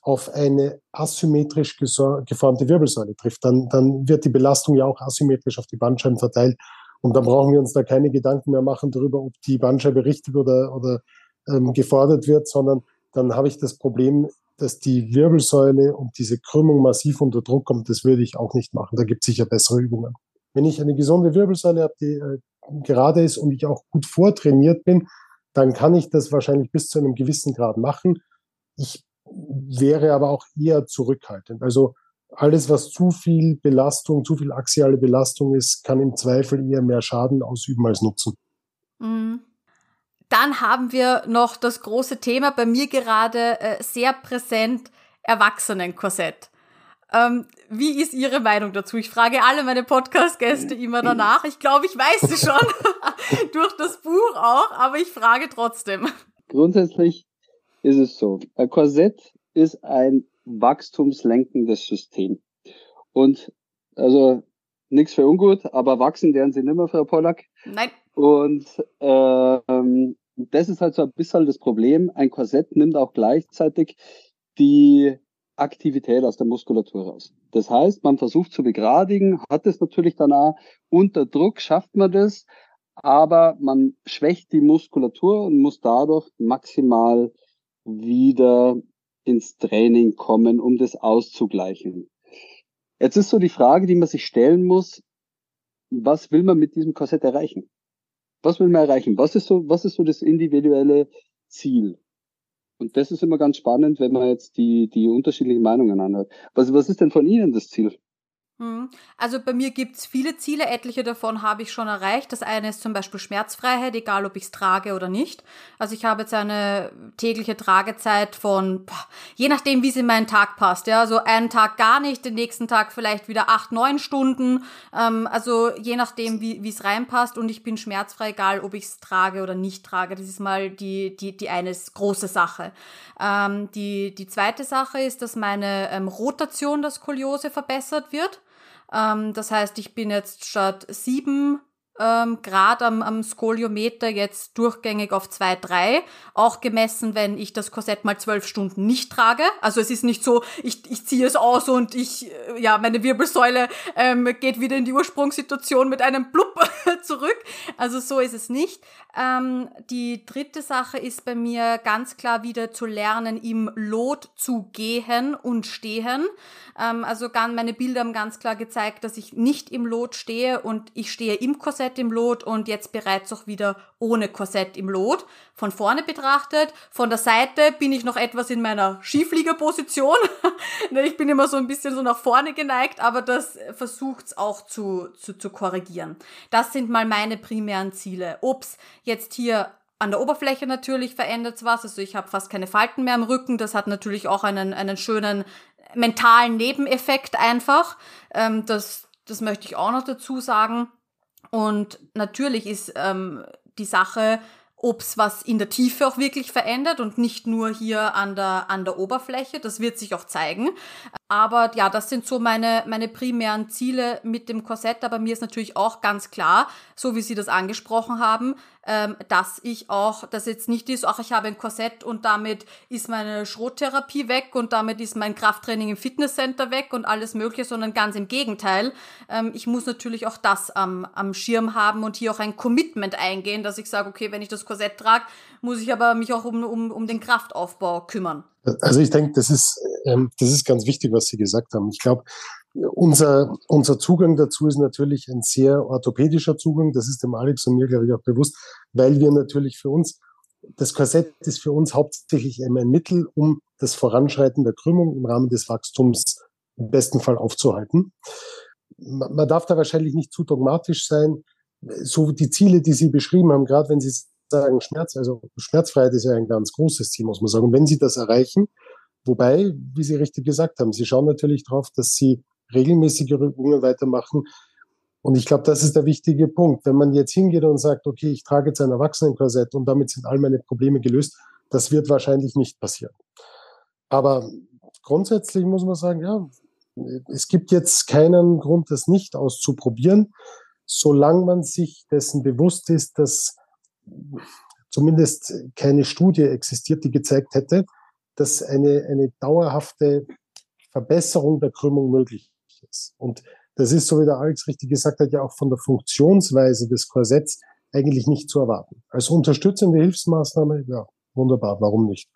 auf eine asymmetrisch geformte Wirbelsäule trifft, dann, dann wird die Belastung ja auch asymmetrisch auf die Bandscheiben verteilt. Und dann brauchen wir uns da keine Gedanken mehr machen darüber, ob die Bandscheibe richtig oder, oder ähm, gefordert wird, sondern dann habe ich das Problem, dass die Wirbelsäule und diese Krümmung massiv unter Druck kommt. Das würde ich auch nicht machen. Da gibt es sicher bessere Übungen. Wenn ich eine gesunde Wirbelsäule habe, die äh, gerade ist und ich auch gut vortrainiert bin, dann kann ich das wahrscheinlich bis zu einem gewissen Grad machen. Ich wäre aber auch eher zurückhaltend. Also alles, was zu viel Belastung, zu viel axiale Belastung ist, kann im Zweifel eher mehr Schaden ausüben als Nutzen. Mhm. Dann haben wir noch das große Thema, bei mir gerade äh, sehr präsent, Erwachsenenkorsett. Ähm, wie ist Ihre Meinung dazu? Ich frage alle meine Podcast-Gäste immer danach. Ich glaube, ich weiß sie schon durch das Buch auch, aber ich frage trotzdem. Grundsätzlich ist es so. Ein Korsett ist ein wachstumslenkendes System. Und also nichts für ungut, aber wachsen werden sie nimmer, Frau Pollack. Nein. Und ähm, das ist halt so ein bisschen das Problem. Ein Korsett nimmt auch gleichzeitig die Aktivität aus der Muskulatur raus. Das heißt, man versucht zu begradigen, hat es natürlich danach unter Druck, schafft man das, aber man schwächt die Muskulatur und muss dadurch maximal wieder ins Training kommen, um das auszugleichen. Jetzt ist so die Frage, die man sich stellen muss, was will man mit diesem Korsett erreichen? Was will man erreichen? Was ist so, was ist so das individuelle Ziel? Und das ist immer ganz spannend, wenn man jetzt die, die unterschiedlichen Meinungen anhört. Was, was ist denn von Ihnen das Ziel? Hm. Also bei mir gibt's viele Ziele, etliche davon habe ich schon erreicht. Das eine ist zum Beispiel Schmerzfreiheit, egal ob ich's trage oder nicht. Also ich habe jetzt eine tägliche Tragezeit von, je nachdem, wie es in meinen Tag passt. Ja, so einen Tag gar nicht, den nächsten Tag vielleicht wieder acht, neun Stunden. Ähm, also je nachdem, wie es reinpasst. Und ich bin schmerzfrei, egal ob ich's trage oder nicht trage. Das ist mal die, die, die eine große Sache. Ähm, die, die zweite Sache ist, dass meine ähm, Rotation der Skoliose verbessert wird. Ähm, das heißt, ich bin jetzt statt sieben ähm, Grad am, am Skoliometer jetzt durchgängig auf 2,3. Auch gemessen, wenn ich das Korsett mal zwölf Stunden nicht trage. Also es ist nicht so, ich, ich ziehe es aus und ich, äh, ja, meine Wirbelsäule ähm, geht wieder in die Ursprungssituation mit einem Blub zurück. Also so ist es nicht. Ähm, die dritte Sache ist bei mir ganz klar wieder zu lernen, im Lot zu gehen und stehen. Ähm, also meine Bilder haben ganz klar gezeigt, dass ich nicht im Lot stehe und ich stehe im Korsett im Lot und jetzt bereits auch wieder ohne Korsett im Lot. Von vorne betrachtet, von der Seite bin ich noch etwas in meiner Schiefliegerposition. Ne, ich bin immer so ein bisschen so nach vorne geneigt, aber das versucht's auch zu, zu, zu korrigieren. Das sind mal meine primären Ziele. Ob's jetzt hier an der Oberfläche natürlich verändert was. Also ich habe fast keine Falten mehr am Rücken. Das hat natürlich auch einen, einen schönen mentalen Nebeneffekt einfach. Ähm, das, das möchte ich auch noch dazu sagen. Und natürlich ist ähm, die Sache, ob es was in der Tiefe auch wirklich verändert und nicht nur hier an der, an der Oberfläche. Das wird sich auch zeigen. Aber ja, das sind so meine, meine primären Ziele mit dem Korsett. Aber mir ist natürlich auch ganz klar, so wie Sie das angesprochen haben, ähm, dass ich auch, dass jetzt nicht ist, ach, ich habe ein Korsett und damit ist meine Schrottherapie weg und damit ist mein Krafttraining im Fitnesscenter weg und alles Mögliche, sondern ganz im Gegenteil. Ähm, ich muss natürlich auch das am, am Schirm haben und hier auch ein Commitment eingehen, dass ich sage, okay, wenn ich das Korsett trage, muss ich aber mich auch um, um, um den Kraftaufbau kümmern. Also ich denke, das ist, ähm, das ist ganz wichtig, was Sie gesagt haben. Ich glaube, unser, unser Zugang dazu ist natürlich ein sehr orthopädischer Zugang. Das ist dem Alex und mir, glaube ich, auch bewusst, weil wir natürlich für uns, das Korsett ist für uns hauptsächlich ein Mittel, um das Voranschreiten der Krümmung im Rahmen des Wachstums im besten Fall aufzuhalten. Man darf da wahrscheinlich nicht zu dogmatisch sein. So die Ziele, die Sie beschrieben haben, gerade wenn Sie sagen Schmerz, also Schmerzfreiheit ist ja ein ganz großes Ziel, muss man sagen. Und wenn Sie das erreichen, wobei, wie Sie richtig gesagt haben, Sie schauen natürlich darauf, dass Sie regelmäßige Übungen weitermachen. Und ich glaube, das ist der wichtige Punkt. Wenn man jetzt hingeht und sagt, okay, ich trage jetzt ein Erwachsenenkorsett und damit sind all meine Probleme gelöst, das wird wahrscheinlich nicht passieren. Aber grundsätzlich muss man sagen, ja, es gibt jetzt keinen Grund, das nicht auszuprobieren, solange man sich dessen bewusst ist, dass zumindest keine Studie existiert, die gezeigt hätte, dass eine, eine dauerhafte Verbesserung der Krümmung möglich ist. Und das ist, so wie der Alex richtig gesagt hat, ja auch von der Funktionsweise des Korsetts eigentlich nicht zu erwarten. Als unterstützende Hilfsmaßnahme, ja, wunderbar, warum nicht?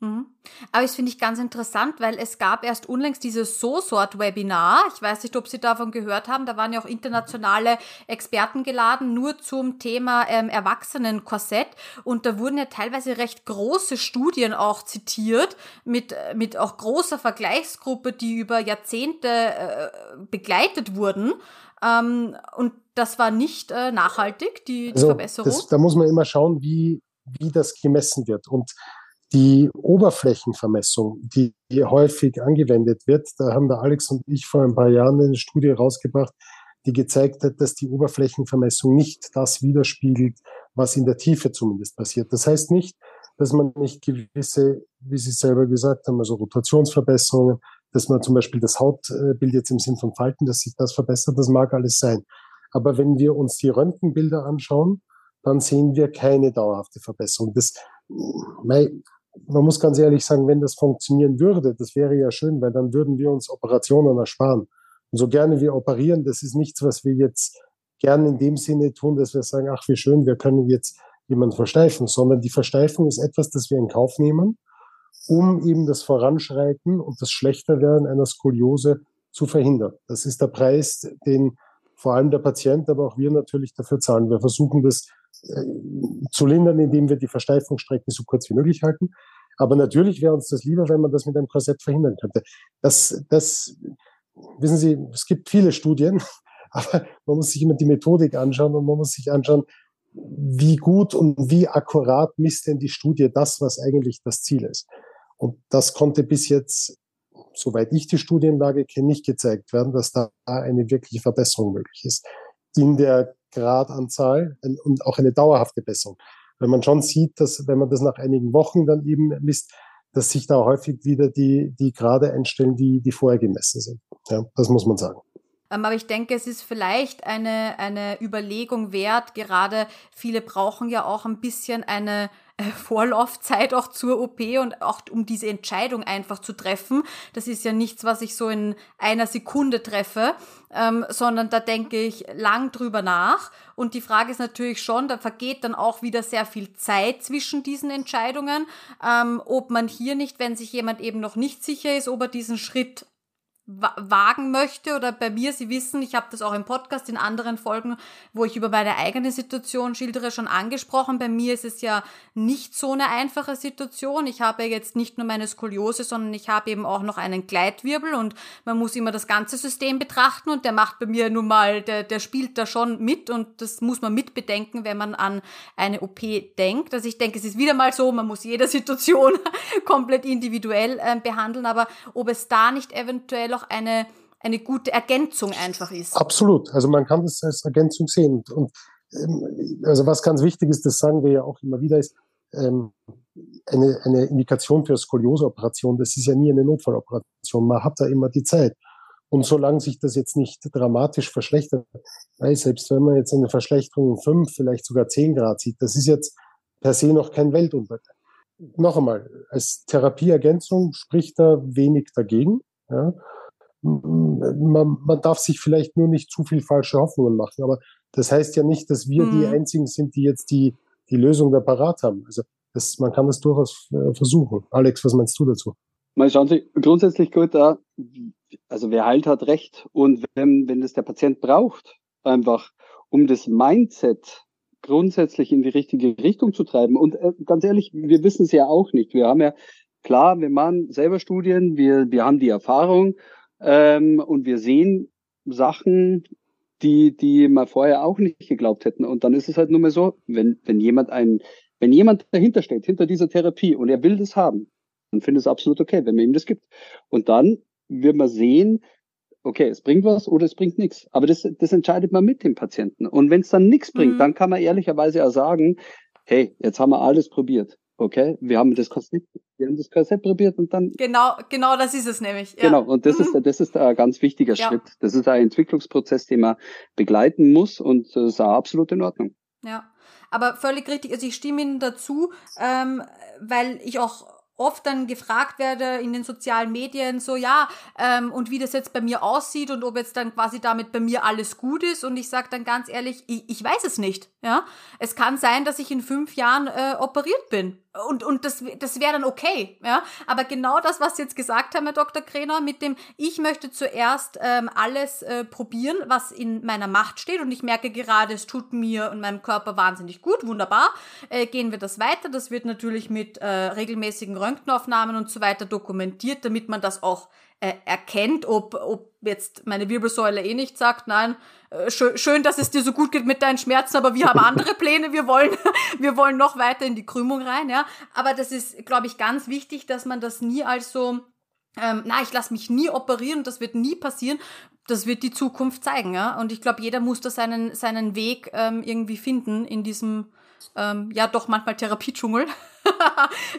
Mhm. Aber das finde ich ganz interessant, weil es gab erst unlängst dieses So-Sort-Webinar. Ich weiß nicht, ob Sie davon gehört haben. Da waren ja auch internationale Experten geladen, nur zum Thema ähm, Erwachsenenkorsett. Und da wurden ja teilweise recht große Studien auch zitiert, mit, mit auch großer Vergleichsgruppe, die über Jahrzehnte äh, begleitet wurden. Ähm, und das war nicht äh, nachhaltig, die, die also Verbesserung. Das, da muss man immer schauen, wie, wie das gemessen wird. Und die Oberflächenvermessung, die häufig angewendet wird, da haben der Alex und ich vor ein paar Jahren eine Studie rausgebracht, die gezeigt hat, dass die Oberflächenvermessung nicht das widerspiegelt, was in der Tiefe zumindest passiert. Das heißt nicht, dass man nicht gewisse, wie Sie selber gesagt haben, also Rotationsverbesserungen, dass man zum Beispiel das Hautbild jetzt im Sinn von Falten, dass sich das verbessert, das mag alles sein. Aber wenn wir uns die Röntgenbilder anschauen, dann sehen wir keine dauerhafte Verbesserung. Das, man muss ganz ehrlich sagen, wenn das funktionieren würde, das wäre ja schön, weil dann würden wir uns Operationen ersparen. Und so gerne wir operieren, das ist nichts, was wir jetzt gerne in dem Sinne tun, dass wir sagen, ach, wie schön, wir können jetzt jemanden versteifen, sondern die Versteifung ist etwas, das wir in Kauf nehmen, um eben das Voranschreiten und das Schlechterwerden einer Skoliose zu verhindern. Das ist der Preis, den vor allem der Patient, aber auch wir natürlich dafür zahlen. Wir versuchen das zu lindern, indem wir die Versteifungsstrecken so kurz wie möglich halten. Aber natürlich wäre uns das lieber, wenn man das mit einem Korsett verhindern könnte. Das, das, wissen Sie, es gibt viele Studien, aber man muss sich immer die Methodik anschauen und man muss sich anschauen, wie gut und wie akkurat misst denn die Studie das, was eigentlich das Ziel ist. Und das konnte bis jetzt, soweit ich die Studienlage kenne, nicht gezeigt werden, dass da eine wirkliche Verbesserung möglich ist. In der Gradanzahl und auch eine dauerhafte Besserung. Weil man schon sieht, dass wenn man das nach einigen Wochen dann eben misst, dass sich da häufig wieder die, die Grade einstellen, die, die vorher gemessen sind. Ja, das muss man sagen. Ähm, aber ich denke, es ist vielleicht eine, eine Überlegung wert. Gerade viele brauchen ja auch ein bisschen eine Vorlaufzeit auch zur OP und auch um diese Entscheidung einfach zu treffen. Das ist ja nichts, was ich so in einer Sekunde treffe, ähm, sondern da denke ich lang drüber nach. Und die Frage ist natürlich schon, da vergeht dann auch wieder sehr viel Zeit zwischen diesen Entscheidungen, ähm, ob man hier nicht, wenn sich jemand eben noch nicht sicher ist, ob er diesen Schritt wagen möchte oder bei mir, Sie wissen, ich habe das auch im Podcast in anderen Folgen, wo ich über meine eigene Situation schildere, schon angesprochen. Bei mir ist es ja nicht so eine einfache Situation. Ich habe jetzt nicht nur meine Skoliose, sondern ich habe eben auch noch einen Gleitwirbel und man muss immer das ganze System betrachten und der macht bei mir nun mal, der, der spielt da schon mit und das muss man mitbedenken, wenn man an eine OP denkt. Also ich denke, es ist wieder mal so, man muss jede Situation komplett individuell äh, behandeln, aber ob es da nicht eventuell eine, eine gute Ergänzung einfach ist. Absolut. Also man kann das als Ergänzung sehen. Und ähm, also was ganz wichtig ist, das sagen wir ja auch immer wieder, ist ähm, eine, eine Indikation für Skolioseoperation. Das ist ja nie eine Notfalloperation. Man hat da immer die Zeit. Und solange sich das jetzt nicht dramatisch verschlechtert, weil selbst wenn man jetzt eine Verschlechterung um fünf, vielleicht sogar zehn Grad sieht, das ist jetzt per se noch kein Weltuntergang. Noch einmal, als Therapieergänzung spricht da wenig dagegen. Ja man, man darf sich vielleicht nur nicht zu viel falsche Hoffnungen machen. Aber das heißt ja nicht, dass wir mhm. die Einzigen sind, die jetzt die, die Lösung da parat haben. Also das, man kann das durchaus äh, versuchen. Alex, was meinst du dazu? Mal schauen Sie, grundsätzlich gut da, also wer heilt, hat recht. Und wenn, wenn das der Patient braucht, einfach um das Mindset grundsätzlich in die richtige Richtung zu treiben. Und äh, ganz ehrlich, wir wissen es ja auch nicht. Wir haben ja, klar, wir machen selber Studien, wir, wir haben die Erfahrung ähm, und wir sehen Sachen, die, die man vorher auch nicht geglaubt hätten. Und dann ist es halt nur mal so, wenn, wenn jemand ein, wenn jemand dahinter steht, hinter dieser Therapie und er will das haben, dann finde ich es absolut okay, wenn man ihm das gibt. Und dann wird man sehen, okay, es bringt was oder es bringt nichts. Aber das, das entscheidet man mit dem Patienten. Und wenn es dann nichts bringt, mhm. dann kann man ehrlicherweise auch sagen, hey, jetzt haben wir alles probiert. Okay, wir haben das Korsett, wir haben das Korsett probiert und dann. Genau, genau, das ist es nämlich. Ja. Genau, und das mhm. ist, das ist ein ganz wichtiger ja. Schritt. Das ist ein Entwicklungsprozess, den man begleiten muss und das ist auch absolut in Ordnung. Ja, aber völlig richtig. Also ich stimme Ihnen dazu, ähm, weil ich auch oft dann gefragt werde in den sozialen Medien, so ja, ähm, und wie das jetzt bei mir aussieht und ob jetzt dann quasi damit bei mir alles gut ist. Und ich sage dann ganz ehrlich, ich, ich weiß es nicht. Ja, Es kann sein, dass ich in fünf Jahren äh, operiert bin. Und, und das, das wäre dann okay, ja. Aber genau das, was Sie jetzt gesagt haben, Herr Dr. Krenner, mit dem, ich möchte zuerst ähm, alles äh, probieren, was in meiner Macht steht. Und ich merke gerade, es tut mir und meinem Körper wahnsinnig gut, wunderbar. Äh, gehen wir das weiter. Das wird natürlich mit äh, regelmäßigen Röntgenaufnahmen und so weiter dokumentiert, damit man das auch äh, erkennt, ob, ob jetzt meine Wirbelsäule eh nicht sagt, nein, äh, schön, schön, dass es dir so gut geht mit deinen Schmerzen, aber wir haben andere Pläne, wir wollen, wir wollen noch weiter in die Krümmung rein, ja. Aber das ist, glaube ich, ganz wichtig, dass man das nie als so, ähm, na, ich lasse mich nie operieren, das wird nie passieren. Das wird die Zukunft zeigen, ja. Und ich glaube, jeder muss da seinen, seinen Weg ähm, irgendwie finden in diesem, ähm, ja, doch manchmal Therapiedschungel.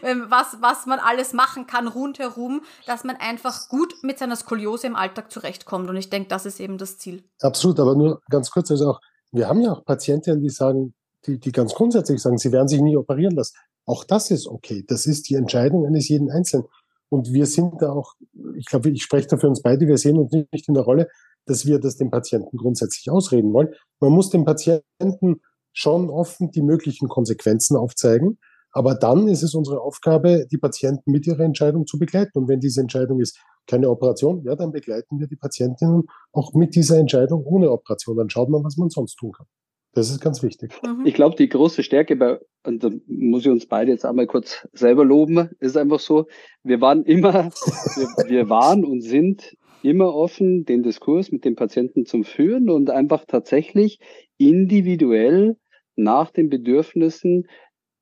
Ähm, was, was man alles machen kann rundherum, dass man einfach gut mit seiner Skoliose im Alltag zurechtkommt. Und ich denke, das ist eben das Ziel. Absolut, aber nur ganz kurz, also auch, wir haben ja auch Patientinnen, die sagen, die, die ganz grundsätzlich sagen, sie werden sich nie operieren lassen. Auch das ist okay. Das ist die Entscheidung eines jeden Einzelnen. Und wir sind da auch, ich glaube, ich spreche da für uns beide, wir sehen uns nicht in der Rolle, dass wir das dem Patienten grundsätzlich ausreden wollen. Man muss dem Patienten schon offen die möglichen Konsequenzen aufzeigen. Aber dann ist es unsere Aufgabe, die Patienten mit ihrer Entscheidung zu begleiten. Und wenn diese Entscheidung ist, keine Operation, ja, dann begleiten wir die Patientinnen auch mit dieser Entscheidung ohne Operation. Dann schaut man, was man sonst tun kann. Das ist ganz wichtig. Mhm. Ich glaube, die große Stärke bei, und da muss ich uns beide jetzt einmal kurz selber loben, ist einfach so, wir waren immer, wir, wir waren und sind immer offen, den Diskurs mit den Patienten zu führen und einfach tatsächlich individuell nach den Bedürfnissen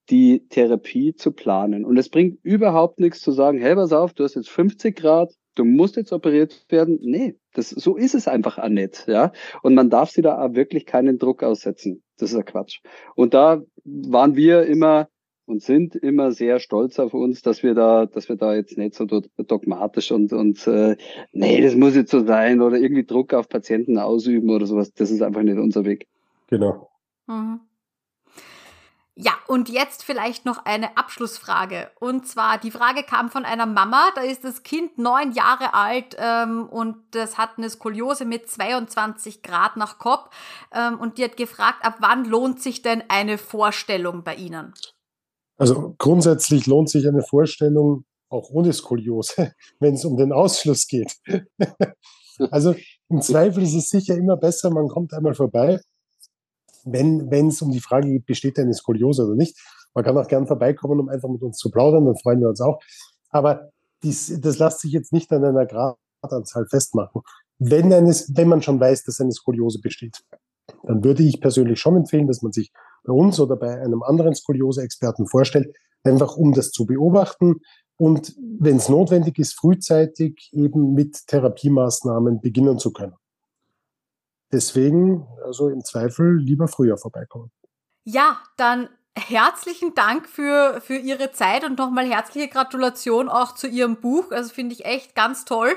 die Therapie zu planen. Und es bringt überhaupt nichts zu sagen, hey, pass auf, du hast jetzt 50 Grad, du musst jetzt operiert werden. Nee, das, so ist es einfach auch nicht, ja. Und man darf sie da auch wirklich keinen Druck aussetzen. Das ist ja Quatsch. Und da waren wir immer und sind immer sehr stolz auf uns, dass wir da, dass wir da jetzt nicht so dogmatisch und und äh, nee, das muss jetzt so sein oder irgendwie Druck auf Patienten ausüben oder sowas. Das ist einfach nicht unser Weg. Genau. Mhm. Ja, und jetzt vielleicht noch eine Abschlussfrage. Und zwar, die Frage kam von einer Mama, da ist das Kind neun Jahre alt ähm, und das hat eine Skoliose mit 22 Grad nach Kopf. Ähm, und die hat gefragt, ab wann lohnt sich denn eine Vorstellung bei Ihnen? Also grundsätzlich lohnt sich eine Vorstellung auch ohne Skoliose, wenn es um den Ausschluss geht. also im Zweifel ist es sicher immer besser, man kommt einmal vorbei wenn wenn es um die Frage geht, besteht eine Skoliose oder nicht. Man kann auch gern vorbeikommen, um einfach mit uns zu plaudern, dann freuen wir uns auch. Aber dies, das lässt sich jetzt nicht an einer Gradanzahl festmachen. Wenn, eines, wenn man schon weiß, dass eine Skoliose besteht, dann würde ich persönlich schon empfehlen, dass man sich bei uns oder bei einem anderen Skoliose-Experten vorstellt, einfach um das zu beobachten und wenn es notwendig ist, frühzeitig eben mit Therapiemaßnahmen beginnen zu können. Deswegen, also im Zweifel lieber früher vorbeikommen. Ja, dann herzlichen Dank für, für Ihre Zeit und nochmal herzliche Gratulation auch zu Ihrem Buch. Also finde ich echt ganz toll,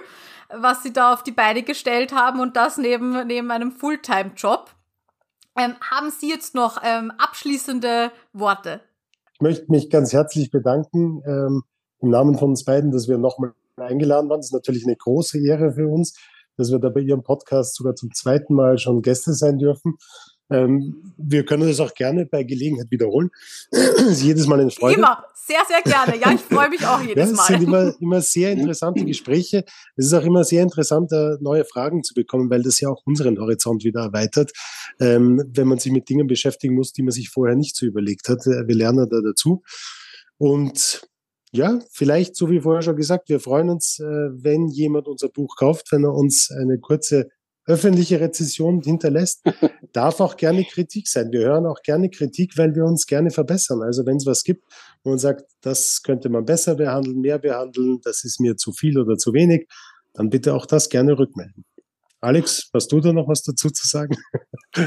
was Sie da auf die Beine gestellt haben und das neben, neben einem Fulltime-Job. Ähm, haben Sie jetzt noch ähm, abschließende Worte? Ich möchte mich ganz herzlich bedanken ähm, im Namen von uns beiden, dass wir nochmal eingeladen waren. Das ist natürlich eine große Ehre für uns dass wir da bei Ihrem Podcast sogar zum zweiten Mal schon Gäste sein dürfen. Ähm, wir können das auch gerne bei Gelegenheit wiederholen. jedes Mal eine Freude. Immer, sehr, sehr gerne. Ja, ich freue mich auch jedes ja, Mal. Es sind immer, immer sehr interessante Gespräche. Es ist auch immer sehr interessant, neue Fragen zu bekommen, weil das ja auch unseren Horizont wieder erweitert, ähm, wenn man sich mit Dingen beschäftigen muss, die man sich vorher nicht so überlegt hat. Wir lernen da dazu. Und ja, vielleicht, so wie vorher schon gesagt, wir freuen uns, äh, wenn jemand unser Buch kauft, wenn er uns eine kurze öffentliche Rezession hinterlässt. Darf auch gerne Kritik sein. Wir hören auch gerne Kritik, weil wir uns gerne verbessern. Also wenn es was gibt, wo man sagt, das könnte man besser behandeln, mehr behandeln, das ist mir zu viel oder zu wenig, dann bitte auch das gerne rückmelden. Alex, hast du da noch was dazu zu sagen?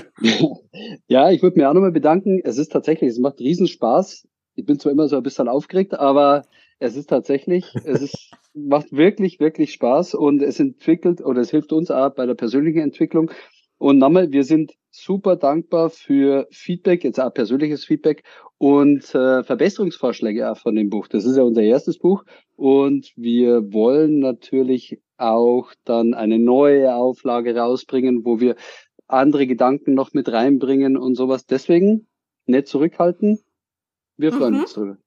ja, ich würde mir auch nochmal bedanken. Es ist tatsächlich, es macht Riesenspaß, ich bin zwar immer so ein bisschen aufgeregt, aber es ist tatsächlich, es ist, macht wirklich, wirklich Spaß und es entwickelt oder es hilft uns auch bei der persönlichen Entwicklung. Und nochmal, wir sind super dankbar für Feedback, jetzt auch persönliches Feedback und äh, Verbesserungsvorschläge auch von dem Buch. Das ist ja unser erstes Buch und wir wollen natürlich auch dann eine neue Auflage rausbringen, wo wir andere Gedanken noch mit reinbringen und sowas. Deswegen nicht zurückhalten, wir freuen mhm. uns drüber.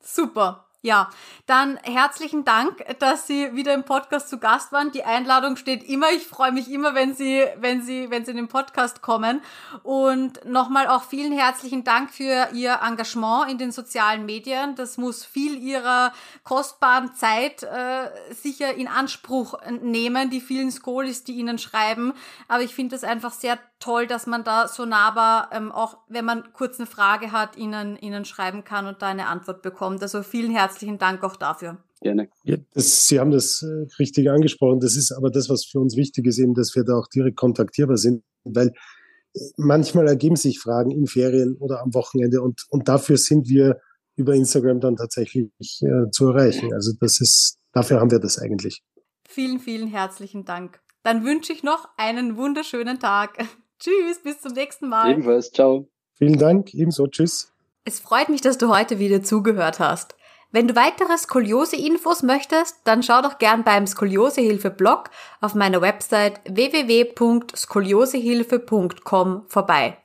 Super. Ja, dann herzlichen Dank, dass Sie wieder im Podcast zu Gast waren. Die Einladung steht immer. Ich freue mich immer, wenn Sie, wenn Sie, wenn Sie in den Podcast kommen. Und nochmal auch vielen herzlichen Dank für Ihr Engagement in den sozialen Medien. Das muss viel Ihrer kostbaren Zeit äh, sicher in Anspruch nehmen, die vielen Skolis, die Ihnen schreiben. Aber ich finde es einfach sehr toll, dass man da so nahbar, ähm, auch wenn man kurz eine Frage hat, Ihnen, Ihnen schreiben kann und da eine Antwort bekommt. Also vielen herzlichen Dank auch dafür. Gerne. Ja, das, Sie haben das äh, richtig angesprochen. Das ist aber das, was für uns wichtig ist, eben, dass wir da auch direkt kontaktierbar sind, weil äh, manchmal ergeben sich Fragen in Ferien oder am Wochenende und, und dafür sind wir über Instagram dann tatsächlich äh, zu erreichen. Also das ist, dafür haben wir das eigentlich. Vielen, vielen herzlichen Dank. Dann wünsche ich noch einen wunderschönen Tag. Tschüss, bis zum nächsten Mal. Ebenfalls, ciao. Vielen Dank, ebenso, tschüss. Es freut mich, dass du heute wieder zugehört hast. Wenn du weitere Skoliose-Infos möchtest, dann schau doch gern beim Skoliosehilfe-Blog auf meiner Website www.skoliosehilfe.com vorbei.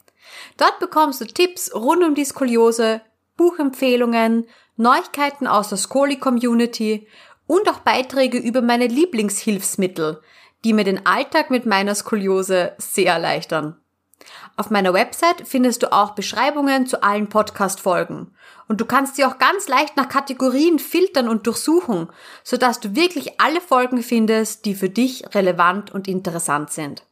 Dort bekommst du Tipps rund um die Skoliose, Buchempfehlungen, Neuigkeiten aus der Skoli-Community und auch Beiträge über meine Lieblingshilfsmittel, die mir den Alltag mit meiner Skoliose sehr erleichtern. Auf meiner Website findest du auch Beschreibungen zu allen Podcast-Folgen. Und du kannst sie auch ganz leicht nach Kategorien filtern und durchsuchen, sodass du wirklich alle Folgen findest, die für dich relevant und interessant sind.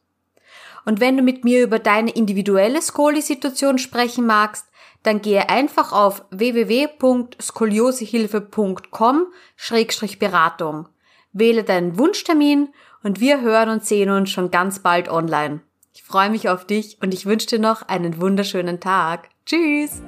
Und wenn du mit mir über deine individuelle Skoli-Situation sprechen magst, dann gehe einfach auf www.skoliosehilfe.com-beratung. Wähle deinen Wunschtermin und wir hören und sehen uns schon ganz bald online. Ich freue mich auf dich und ich wünsche dir noch einen wunderschönen Tag. Tschüss!